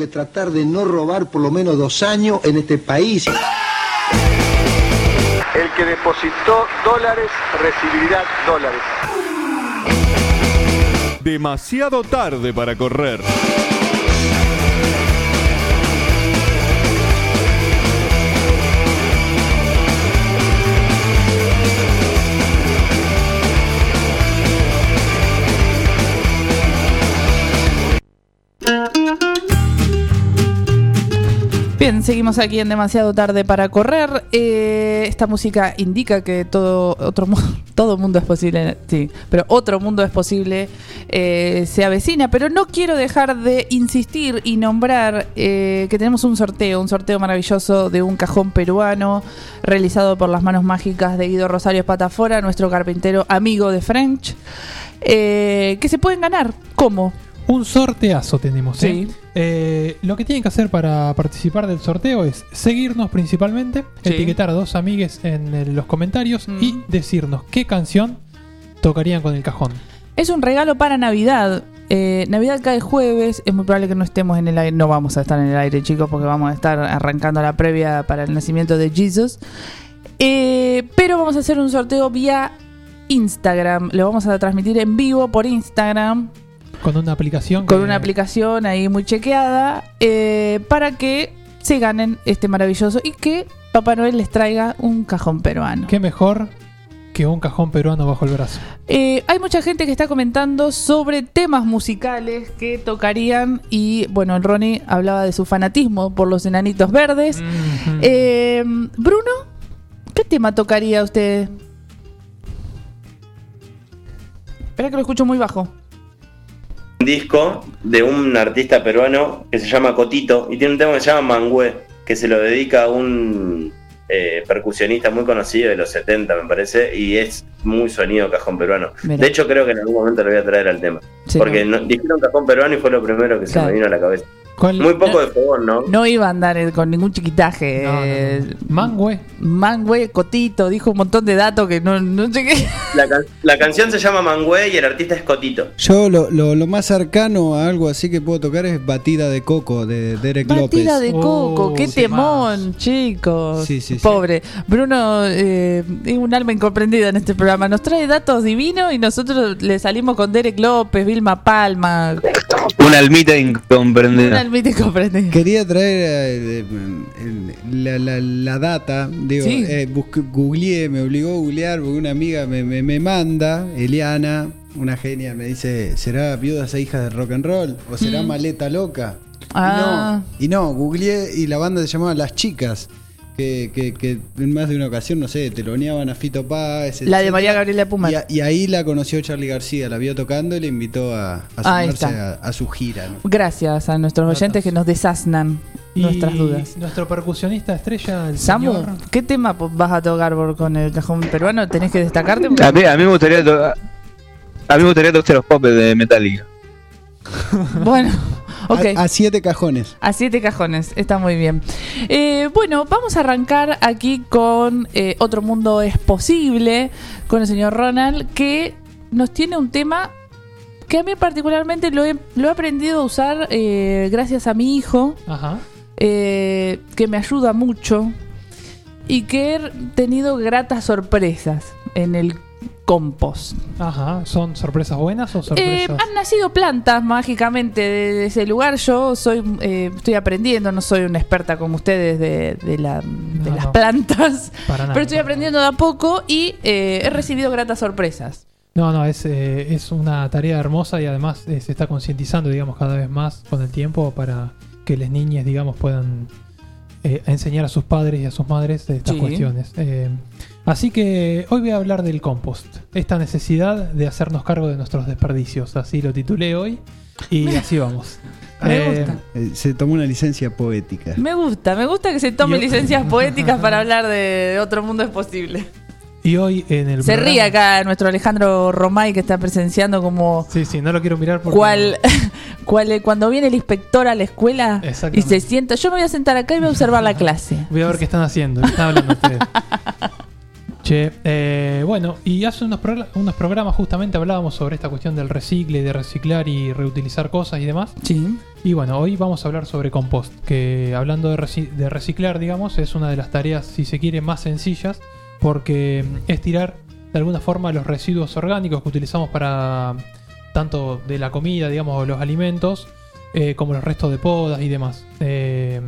Que tratar de no robar por lo menos dos años en este país. El que depositó dólares recibirá dólares. Demasiado tarde para correr. Bien, seguimos aquí en demasiado tarde para correr. Eh, esta música indica que todo otro todo mundo es posible, sí, pero otro mundo es posible eh, se avecina. Pero no quiero dejar de insistir y nombrar eh, que tenemos un sorteo, un sorteo maravilloso de un cajón peruano realizado por las manos mágicas de Guido Rosario Espatafora, nuestro carpintero amigo de French, que se pueden ganar. ¿Cómo? Un sorteazo tenemos. ¿eh? Sí. Eh, lo que tienen que hacer para participar del sorteo es seguirnos principalmente, Sí. etiquetar a dos amigues en eh, los comentarios y decirnos qué canción tocarían con el cajón. Es un regalo para Navidad. Eh, Navidad cae jueves, es muy probable que no estemos en el aire, no vamos a estar en el aire chicos porque vamos a estar arrancando la previa para el nacimiento de Jesus. Eh, pero vamos a hacer un sorteo vía Instagram, lo vamos a transmitir en vivo por Instagram Con una aplicación. con que- una aplicación ahí muy chequeada eh, para que se ganen este maravilloso y que Papá Noel les traiga un cajón peruano. ¿Qué mejor que un cajón peruano bajo el brazo? Eh, hay mucha gente que está comentando sobre temas musicales que tocarían y bueno, el Ronnie hablaba de su fanatismo por los enanitos verdes. Eh, Bruno, ¿qué tema tocaría usted? Espera que lo escucho muy bajo. Disco de un artista peruano que se llama Cotito y tiene un tema que se llama Mangüe, que se lo dedica a un eh, percusionista muy conocido de los 70, me parece, y es muy sonido cajón peruano. Mira. De hecho, creo que en algún momento lo voy a traer al tema. Sí, porque no. no- dijeron cajón peruano y fue lo primero que se me vino a la cabeza. Muy poco de fogón, ¿no? No iba a andar con ningún chiquitaje. eh, Mangüe. Mangüe, Cotito, dijo un montón de datos que no, no sé qué. La, can- la canción se llama Mangüe y el artista es Cotito. Yo lo, lo, lo más cercano a algo así que puedo tocar es Batida de Coco de Derek López. Batida de coco, Oh, qué temón, chicos. Sí, sí, sí. Pobre. Bruno eh, es un alma incomprendida en este programa. Nos trae datos divinos y nosotros le salimos con Derek López, Vilma Palma. Una almita incomprendida. Quería traer eh, la, la- la data, digo, Sí. eh, busqué- googleé, me obligó a googlear porque una amiga me, me- me manda, Eliana, una genia, me dice, ¿será viudas e hijas de rock and roll? ¿O será Mm. maleta loca? Ah. Y no, y no, googleé y la banda se llamaba Las Chicas. Que, que, que en más de una ocasión, no sé, teloneaban a Fito Páez. La de. María Gabriela Puma. Y, a- y ahí la conoció Charlie García, la vio tocando y le invitó a, a sumarse a, a su gira. ¿no? Gracias a nuestros oyentes que nos desasnan Y nuestras dudas. Nuestro percusionista estrella, el Samu, señor- ¿qué tema vas a tocar por- con el cajón peruano? ¿Tenés que destacarte? Porque- A mí, a mí me gustaría to- a mí me gustaría tocar los popes de Metallica. Bueno, ok. A, a siete cajones. A siete cajones, está muy bien. Eh, bueno, vamos a arrancar aquí con eh, Otro Mundo es Posible, con el señor Ronald, que nos tiene un tema que a mí particularmente lo he, lo he aprendido a usar eh, gracias a mi hijo, Ajá. eh, que me ayuda mucho y que he tenido gratas sorpresas en el compost. Ajá. ¿Son sorpresas buenas o Eh, sorpresas? han nacido plantas mágicamente de, de ese lugar. Yo soy, eh, estoy aprendiendo, no soy una experta como ustedes de, de la- de No, las no. plantas, nada, pero estoy aprendiendo de a poco y eh, he recibido gratas sorpresas. No, no, es, eh, es una tarea hermosa y además se está concientizando, digamos, cada vez más con el tiempo para que las niñas, digamos, puedan enseñar a sus padres y a sus madres estas Sí. cuestiones. Así que hoy voy a hablar del compost, esta necesidad de hacernos cargo de nuestros desperdicios, así lo titulé hoy y así vamos. Me Eh, gusta. Eh, se tomó una licencia poética. Me gusta, me gusta que se tome Yo- licencias poéticas para hablar de Otro Mundo es Posible. Y hoy en el Se programa- ríe acá nuestro Alejandro Romay que está presenciando como... Sí, sí, no lo quiero mirar porque... Cual, cual, eh, cuando viene el inspector a la escuela y se sienta, yo me voy a sentar acá y voy a observar la clase. Voy a ver qué están haciendo, qué están hablando ustedes. Che, eh, bueno, y hace unos, unos programas justamente hablábamos sobre esta cuestión del recicle, de reciclar y reutilizar cosas y demás. Sí. Y bueno, hoy vamos a hablar sobre compost, que hablando de, reci- de reciclar, digamos, es una de las tareas, si se quiere, más sencillas, porque mm, es tirar de alguna forma los residuos orgánicos que utilizamos para tanto de la comida, digamos, o los alimentos, eh, como los restos de podas y demás. Eh,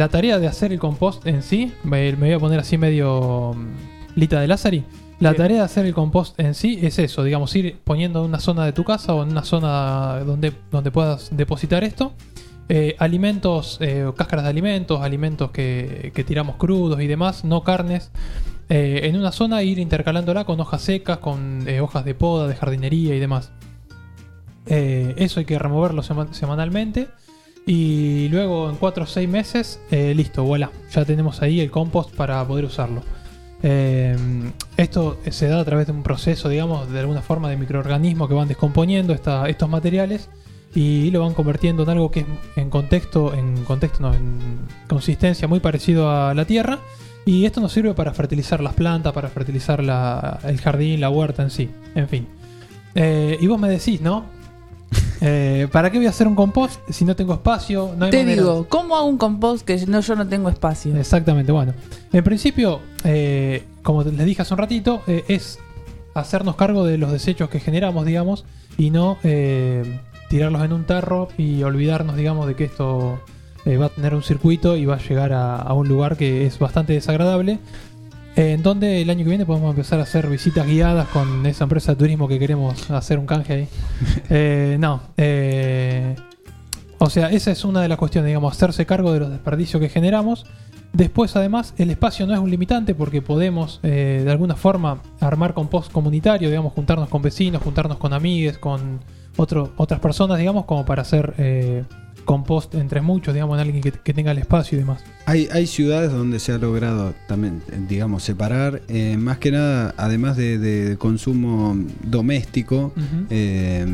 la tarea de hacer el compost en sí, me, me voy a poner así medio mm, Lita de Lázari. La tarea de hacer el compost en sí es eso, digamos, ir poniendo en una zona de tu casa o en una zona donde, donde puedas depositar esto. eh, alimentos, eh, cáscaras de alimentos, alimentos que, que tiramos crudos y demás, no carnes. eh, en una zona ir intercalándola con hojas secas, con hojas de poda, de jardinería y demás. Eso hay que removerlo sema- semanalmente. Y luego en 4 o 6 meses, eh, listo, voilà. Ya tenemos ahí el compost para poder usarlo. Eh, esto se da a través de un proceso, digamos, de alguna forma de microorganismos que van descomponiendo estos materiales y lo van convirtiendo en algo que es en contexto, en contexto no, en consistencia muy parecido a la tierra. Y esto nos sirve para fertilizar las plantas, para fertilizar el jardín, la huerta en sí. En fin. Eh, y vos me decís, ¿no? Eh, ¿Para qué voy a hacer un compost si no tengo espacio? No hay Te manera- digo, ¿cómo hago un compost que no, yo no tengo espacio? Exactamente, bueno. En principio, eh, como les dije hace un ratito, eh, es hacernos cargo de los desechos que generamos, digamos, y no tirarlos en un tarro y olvidarnos, digamos, de que esto va a tener un circuito y va a llegar a, a un lugar que es bastante desagradable. Eh, en donde el año que viene podemos empezar a hacer visitas guiadas con esa empresa de turismo que queremos hacer un canje ahí. Eh, no, eh, o sea, esa es una de las cuestiones, digamos, hacerse cargo de los desperdicios que generamos. Después, además, el espacio no es un limitante porque podemos, eh, de alguna forma, armar compost comunitario, digamos, juntarnos con vecinos, juntarnos con amigues, con otro, otras personas, digamos, como para hacer compost entre muchos, digamos, en alguien que, que tenga el espacio y demás. Hay, hay ciudades donde se ha logrado también, digamos, separar, eh, más que nada, además de, de consumo doméstico, eh,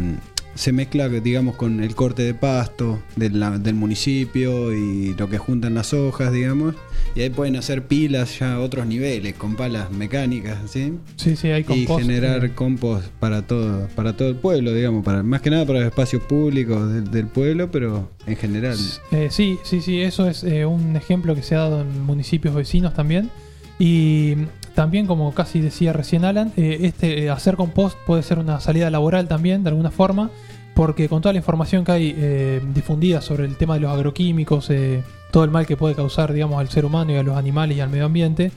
se mezcla, digamos, con el corte de pasto del, del municipio y lo que juntan las hojas, digamos, y ahí pueden hacer pilas ya a otros niveles, con palas mecánicas, ¿sí? Sí, sí, hay Y compost. generar eh, compost para todo, para todo el pueblo, digamos, para más que nada para los espacios públicos del, del pueblo, pero en general. Eh, sí, sí, sí, eso es eh, un ejemplo que se ha dado en municipios vecinos también. Y también, como casi decía recién Alan, eh, este eh, hacer compost puede ser una salida laboral también, de alguna forma, porque con toda la información que hay eh, difundida sobre el tema de los agroquímicos, todo el mal que puede causar, digamos, al ser humano y a los animales y al medio ambiente,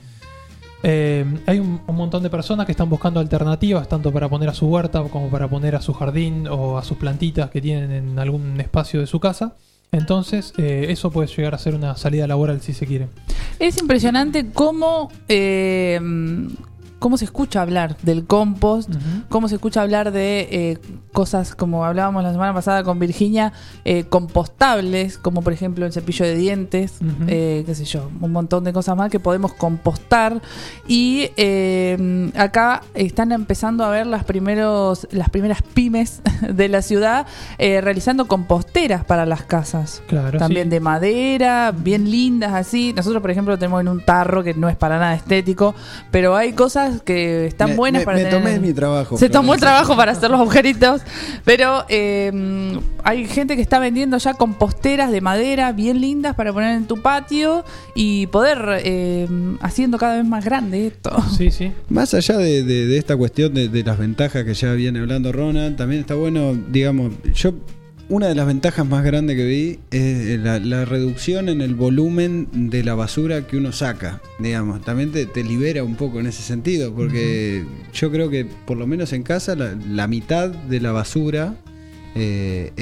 hay un, un montón de personas que están buscando alternativas, tanto para poner a su huerta como para poner a su jardín o a sus plantitas que tienen en algún espacio de su casa. Entonces, eh, eso puede llegar a ser una salida laboral si se quiere. Es impresionante cómo, eh, cómo se escucha hablar del compost, cómo se escucha hablar de eh, cosas como hablábamos la semana pasada con Virginia, eh, compostables, como por ejemplo el cepillo de dientes, eh, qué sé yo, un montón de cosas más que podemos compostar. Y acá están empezando a ver las, primeros, las primeras pymes de la ciudad realizando composteras para las casas. Claro, También sí. de madera, bien lindas así. Nosotros, por ejemplo, lo tenemos en un tarro que no es para nada estético, pero hay cosas que están Me- buenas me- para me tener- tomé mi trabajo, Se tomó el trabajo para hacer los agujeritos, pero eh, hay gente que está vendiendo ya composteras de madera bien lindas para poner en tu patio y poder eh, haciendo cada vez más grande esto. Sí, sí. Más allá de, de- de esta cuestión de, de las ventajas que ya viene hablando Ronald, también está bueno, digamos, yo una de las ventajas más grandes que vi es la, la reducción en el volumen de la basura que uno saca, digamos, también te, te libera un poco en ese sentido, porque yo creo que por lo menos en casa la, la mitad de la basura eh,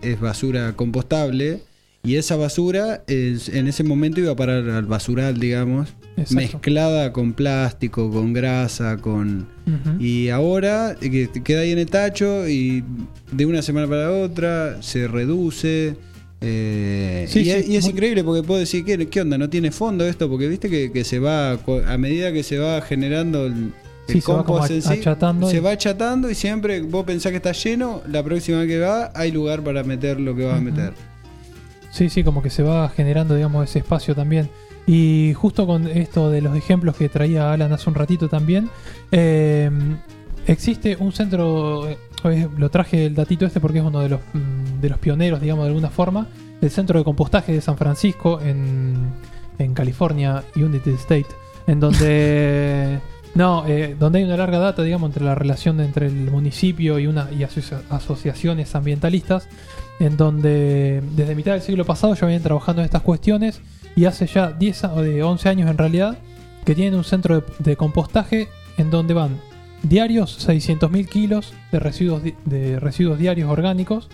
es, es basura compostable. Y esa basura es- en ese momento iba a parar al basural, digamos, Exacto. mezclada con plástico, con grasa, con... Y ahora eh, que queda ahí en el tacho y de una semana para otra se reduce. eh, Sí, y, sí, es, y es muy- increíble porque puedo decir, ¿qué, ¿qué onda? ¿No tiene fondo esto? Porque viste que, que se va, a medida que se va generando el, el Sí, se va como compost en sí, achatando se y- va achatando y siempre vos pensás que está lleno, la próxima vez que va hay lugar para meter lo que vas a meter. Sí, sí, como que se va generando, digamos, ese espacio también. Y justo con esto de los ejemplos que traía Alan hace un ratito también, eh, existe un centro, eh, lo traje el datito este porque es uno de los, mm, de los pioneros, digamos, de alguna forma, el centro de compostaje de San Francisco en, en California, United State, en donde... No, eh, donde hay una larga data, digamos, entre la relación entre el municipio y una y asocia- asociaciones ambientalistas, en donde desde mitad del siglo pasado ya vienen trabajando en estas cuestiones y hace ya 10 a- o de 11 años en realidad que tienen un centro de, compostaje en donde van diarios 600.000 kilos de residuos de residuos diarios orgánicos.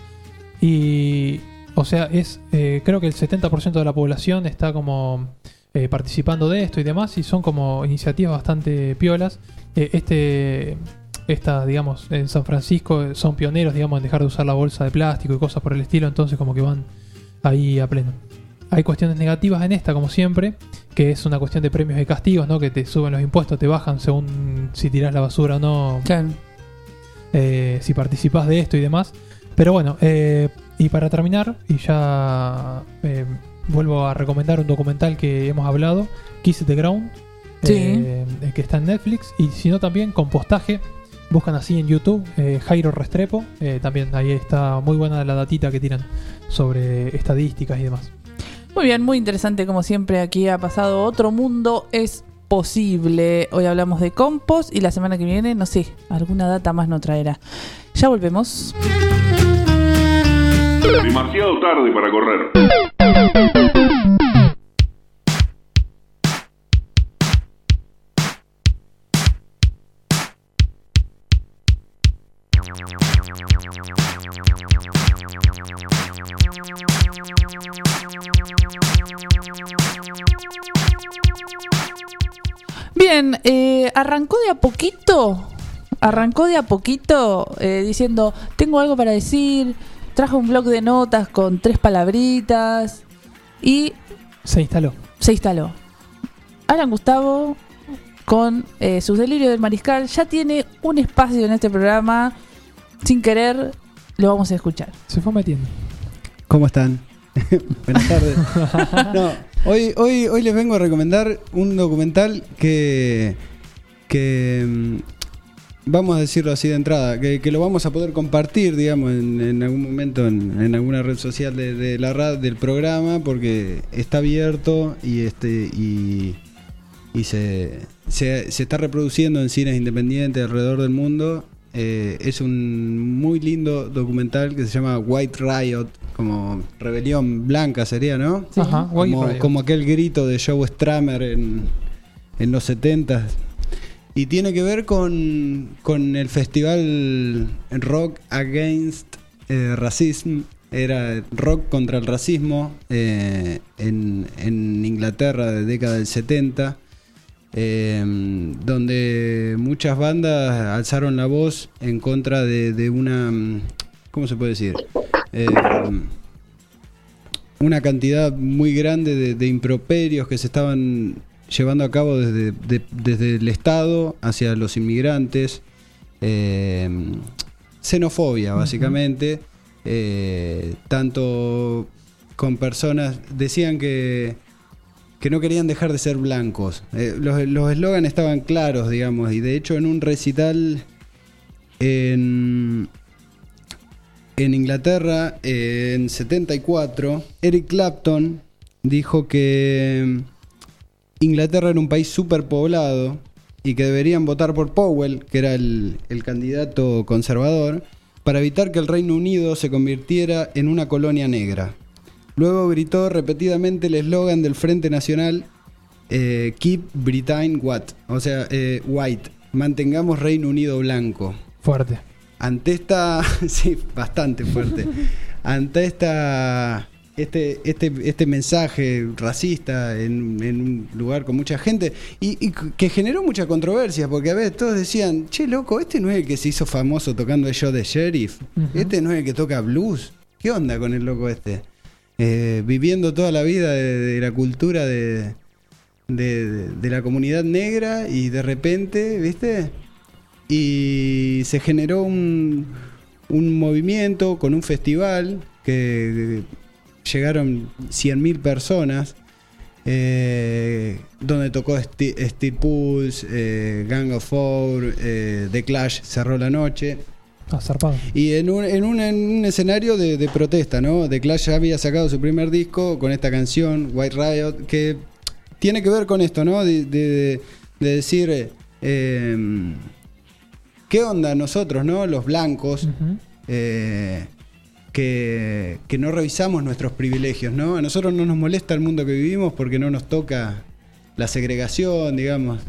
Y o sea es eh, creo que el 70% de la población está como eh, participando de esto y demás y son como iniciativas bastante piolas. Eh, este esta digamos en San Francisco son pioneros digamos en dejar de usar la bolsa de plástico y cosas por el estilo entonces como que van ahí a pleno hay cuestiones negativas en esta, como siempre, que es una cuestión de premios y castigos, ¿no? Que te suben los impuestos, te bajan según si tirás la basura o no. Eh, si participas de esto y demás. Pero bueno, eh, y para terminar, y ya eh, vuelvo a recomendar un documental que hemos hablado, Kiss the Ground, Sí. que está en Netflix, y si no también compostaje. Buscan así en YouTube, eh, Jairo Restrepo, eh, también ahí está muy buena la datita que tiran sobre estadísticas y demás. Muy bien, muy interesante como siempre. Aquí ha pasado otro mundo es posible. Hoy hablamos de compost y la semana que viene, no sé, alguna data más no traerá. Ya volvemos. Demasiado tarde para correr. Bien, eh, arrancó de a poquito. Arrancó de a poquito eh, diciendo, tengo algo para decir. Trajo un blog de notas con tres palabritas. Y Se instaló. se instaló. Alan Gustavo, con eh, sus delirios del mariscal, ya tiene un espacio en este programa. Sin querer, lo vamos a escuchar. Se fue metiendo. ¿Cómo están? Buenas tardes. No, hoy, hoy, hoy les vengo a recomendar un documental que, que mm, vamos a decirlo así de entrada, que, lo vamos a poder compartir, digamos, en, algún momento en, alguna red social de, la radio, del programa, porque está abierto y este y, y se, se, se está reproduciendo en cines independientes alrededor del mundo. Eh, es un muy lindo documental que se llama White Riot, como rebelión blanca sería, ¿no? Sí. Ajá, como, como aquel grito de Joe Stramer en, en los 70 y tiene que ver con, con el festival Rock Against eh, Racism. Era rock contra el racismo eh, en, en Inglaterra de década del 70. Eh, donde muchas bandas alzaron la voz en contra de, de una. mm, ¿Cómo se puede decir? Eh, una cantidad muy grande de, de improperios que se estaban llevando a cabo desde, de- desde el Estado hacia los inmigrantes. eh, xenofobia, básicamente. eh, tanto con personas. Decían que, que no querían dejar de ser blancos. Eh, los eslogans estaban claros, digamos, y de hecho en un recital en, en Inglaterra, eh, en 74, Eric Clapton dijo que Inglaterra era un país superpoblado y que deberían votar por Powell, que era el, el candidato conservador, para evitar que el Reino Unido se convirtiera en una colonia negra. Luego gritó repetidamente el eslogan del Frente Nacional, eh, Keep Britain What, o sea, eh, White, mantengamos Reino Unido blanco. Fuerte. Ante esta, sí, bastante fuerte. Ante esta, este, este, este mensaje racista en, en un lugar con mucha gente y, y que generó mucha controversia, porque a ver, todos decían, che, loco, este no es el que se hizo famoso tocando el show de sheriff, este no es el que toca blues. ¿Qué onda con el loco este? Eh, viviendo toda la vida de, la cultura de, de, la comunidad negra y de repente, ¿viste? Y se generó un, un movimiento con un festival que llegaron 100.000 personas eh, donde tocó Steel Pulse, eh, Gang of Four, The Clash cerró la noche. Ah, zarpado. Y en un, en un, en un escenario de, de protesta, ¿no? The Clash ya había sacado su primer disco con esta canción, White Riot, que tiene que ver con esto, ¿no? De, de- de decir, eh, em, ¿qué onda nosotros, ¿no? Los blancos, eh, que, que no revisamos nuestros privilegios, ¿no? A nosotros no nos molesta el mundo que vivimos porque no nos toca la segregación, digamos,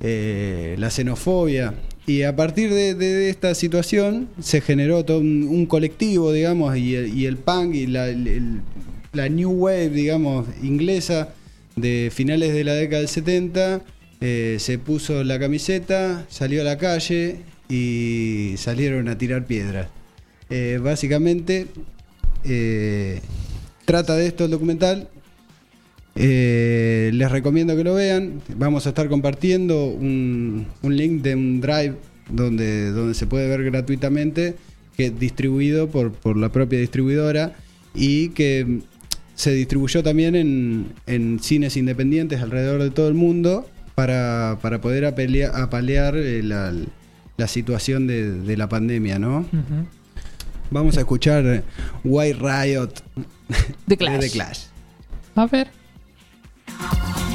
eh, la xenofobia. Y a partir de, esta situación se generó todo un, colectivo, digamos, y el, y el punk y la new wave, digamos, inglesa de finales de la década del 70, eh, se puso la camiseta, salió a la calle y salieron a tirar piedras. Eh, básicamente eh, trata de esto el documental. Eh, les recomiendo que lo vean. Vamos a estar compartiendo un, un link de un drive donde, donde se puede ver gratuitamente, que distribuido por, por la propia distribuidora y que se distribuyó también en, en cines independientes alrededor de todo el mundo para, para poder apelea- apalear eh, la, la situación de, de la pandemia, ¿no? Vamos a escuchar White Riot Clash. de The Clash. A ver. Thank you.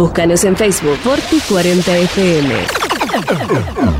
Búscanos en Facebook Forti40fm.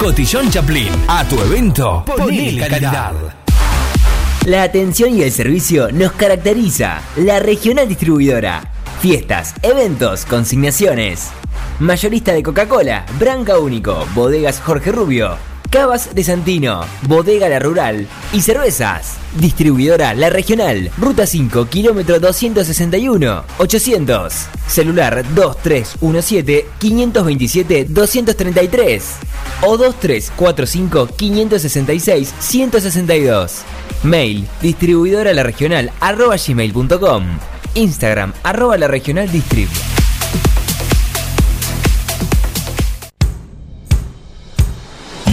Cotillón Chaplin. A tu evento, ponele calidad. La atención y el servicio nos caracteriza. La regional distribuidora. Fiestas, eventos, consignaciones. Mayorista de Coca-Cola, Branca Único, Bodegas Jorge Rubio, Cavas de Santino, Bodega La Rural y Cervezas. Distribuidora La Regional, Ruta 5, kilómetro 261, 800. Celular 2317-527-233 o 2345-566-162. Mail distribuidora la regional arroba gmail.com. Instagram arroba la regional distrib.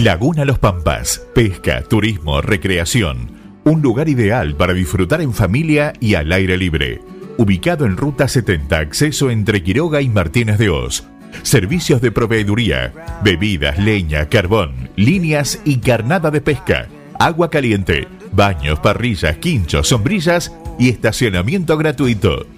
Laguna Los Pampas. Pesca, turismo, recreación. Un lugar ideal para disfrutar en familia y al aire libre. Ubicado en Ruta 70, acceso entre Quiroga y Martínez de Oz. Servicios de proveeduría, bebidas, leña, carbón, líneas y carnada de pesca, agua caliente, baños, parrillas, quinchos, sombrillas y estacionamiento gratuito.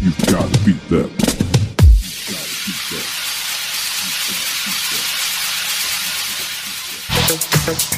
You've got to beat them. you.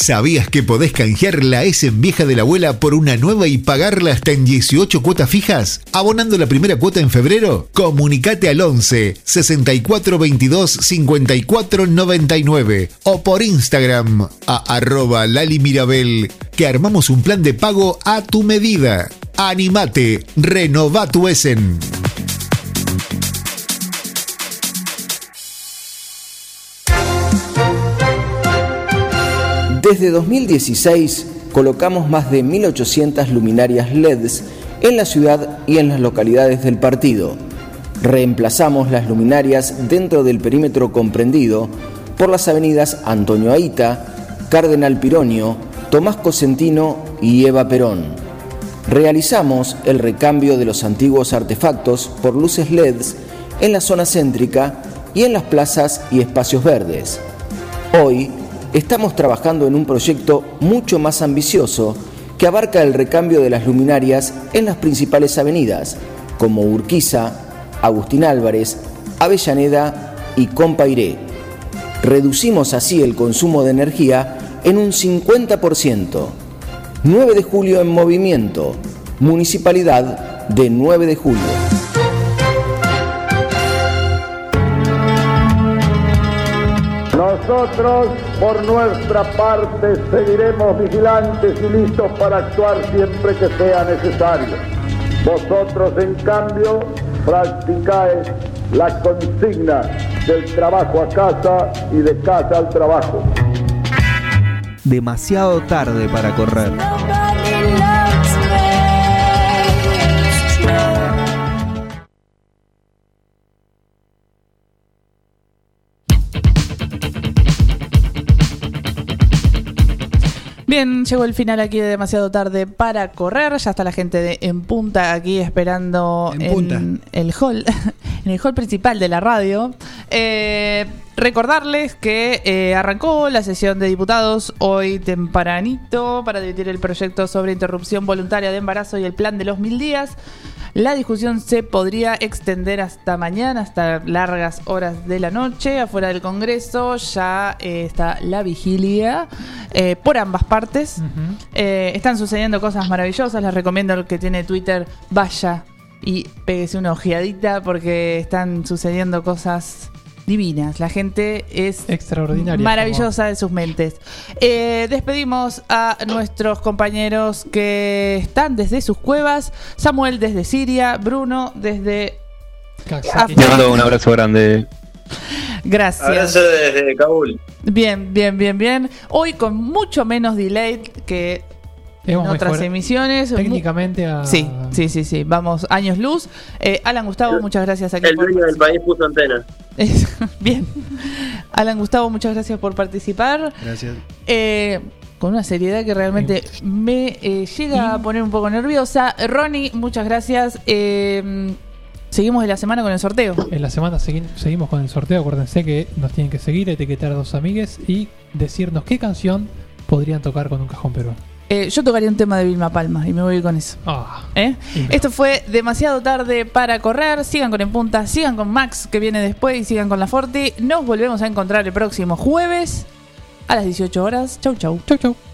¿Sabías que podés canjear la S en vieja de la abuela por una nueva y pagarla hasta en 18 cuotas fijas? ¿Abonando la primera cuota en febrero? Comunicate al 11 64 22 54 99 o por Instagram a arroba Lali Mirabel que armamos un plan de pago a tu medida. Animate, renova tu Essen. Desde 2016 colocamos más de 1.800 luminarias LEDs en la ciudad y en las localidades del partido. Reemplazamos las luminarias dentro del perímetro comprendido por las avenidas Antonio Aita, Cardenal Pironio, Tomás Cosentino y Eva Perón. Realizamos el recambio de los antiguos artefactos por luces LEDs en la zona céntrica y en las plazas y espacios verdes. Hoy estamos trabajando en un proyecto mucho más ambicioso que abarca el recambio de las luminarias en las principales avenidas, como Urquiza, Agustín Álvarez, Avellaneda y Compairé. Reducimos así el consumo de energía en un 50%. 9 de julio en movimiento, Municipalidad de 9 de julio. Nosotros, por nuestra parte, seguiremos vigilantes y listos para actuar siempre que sea necesario. Vosotros, en cambio, practicáis la consigna del trabajo a casa y de casa al trabajo. Demasiado tarde para correr. Bien, llegó el final aquí de demasiado tarde para correr. Ya está la gente de En Punta aquí esperando En el hall, en el hall principal de la radio. Eh, recordarles que eh, arrancó la sesión de diputados hoy tempranito para debatir el proyecto sobre interrupción voluntaria de embarazo y el plan de los mil días. La discusión se podría extender hasta mañana, hasta largas horas de la noche. Afuera del Congreso ya eh, está la vigilia eh, por ambas partes. Eh, están sucediendo cosas maravillosas. Les recomiendo al que tiene Twitter, vaya y péguese una ojeadita porque están sucediendo cosas divinas. La gente es Extraordinaria. maravillosa de sus mentes. Eh, despedimos a nuestros compañeros que están desde sus cuevas. Samuel desde Siria, Bruno desde... Le mando un abrazo grande. Gracias. Abrazo desde Kabul. Bien, bien, bien, bien. Hoy con mucho menos delay que en otras emisiones. Técnicamente a. Sí, sí, sí, sí. Vamos, años luz. Eh, Alan Gustavo, muchas gracias aquí El por dueño del país puso antena. Bien. Alan Gustavo, muchas gracias por participar. Gracias. Eh, con una seriedad que realmente me eh, llega a poner un poco nerviosa. Ronnie, muchas gracias. Eh, seguimos de la semana con el sorteo. En la semana segui- seguimos con el sorteo. Acuérdense que nos tienen que seguir, etiquetar a dos amigues y decirnos qué canción podrían tocar con un cajón peruano. Eh, yo tocaría un tema de Vilma Palma y me voy con eso. Ah, ¿Eh? Esto fue demasiado tarde para correr. Sigan con En Punta, sigan con Max que viene después y sigan con la Forti. Nos volvemos a encontrar el próximo jueves a las 18 horas. Chau, chau. Chau, chau.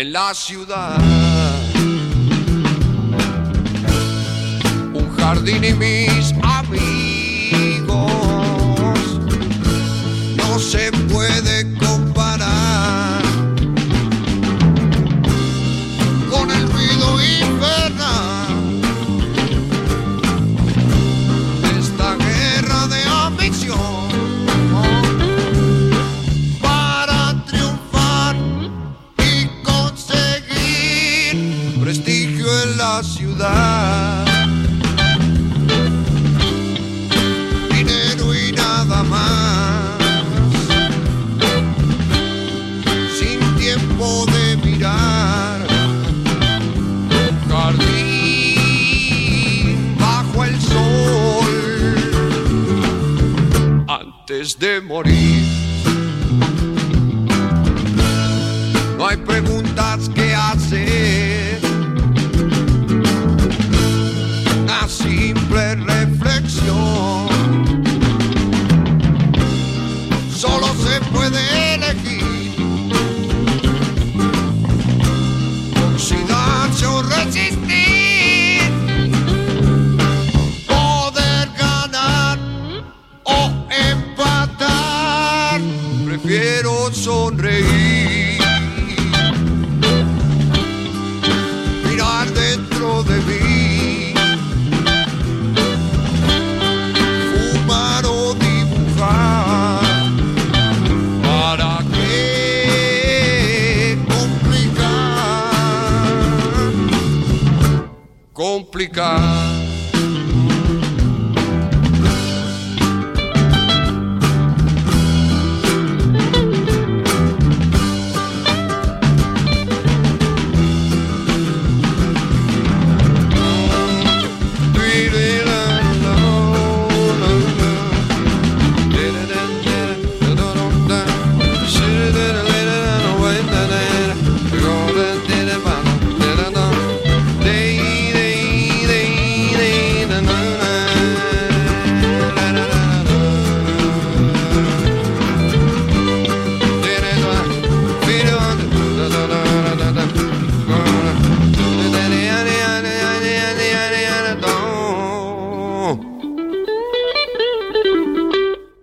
En la ciudad. un jardín y mis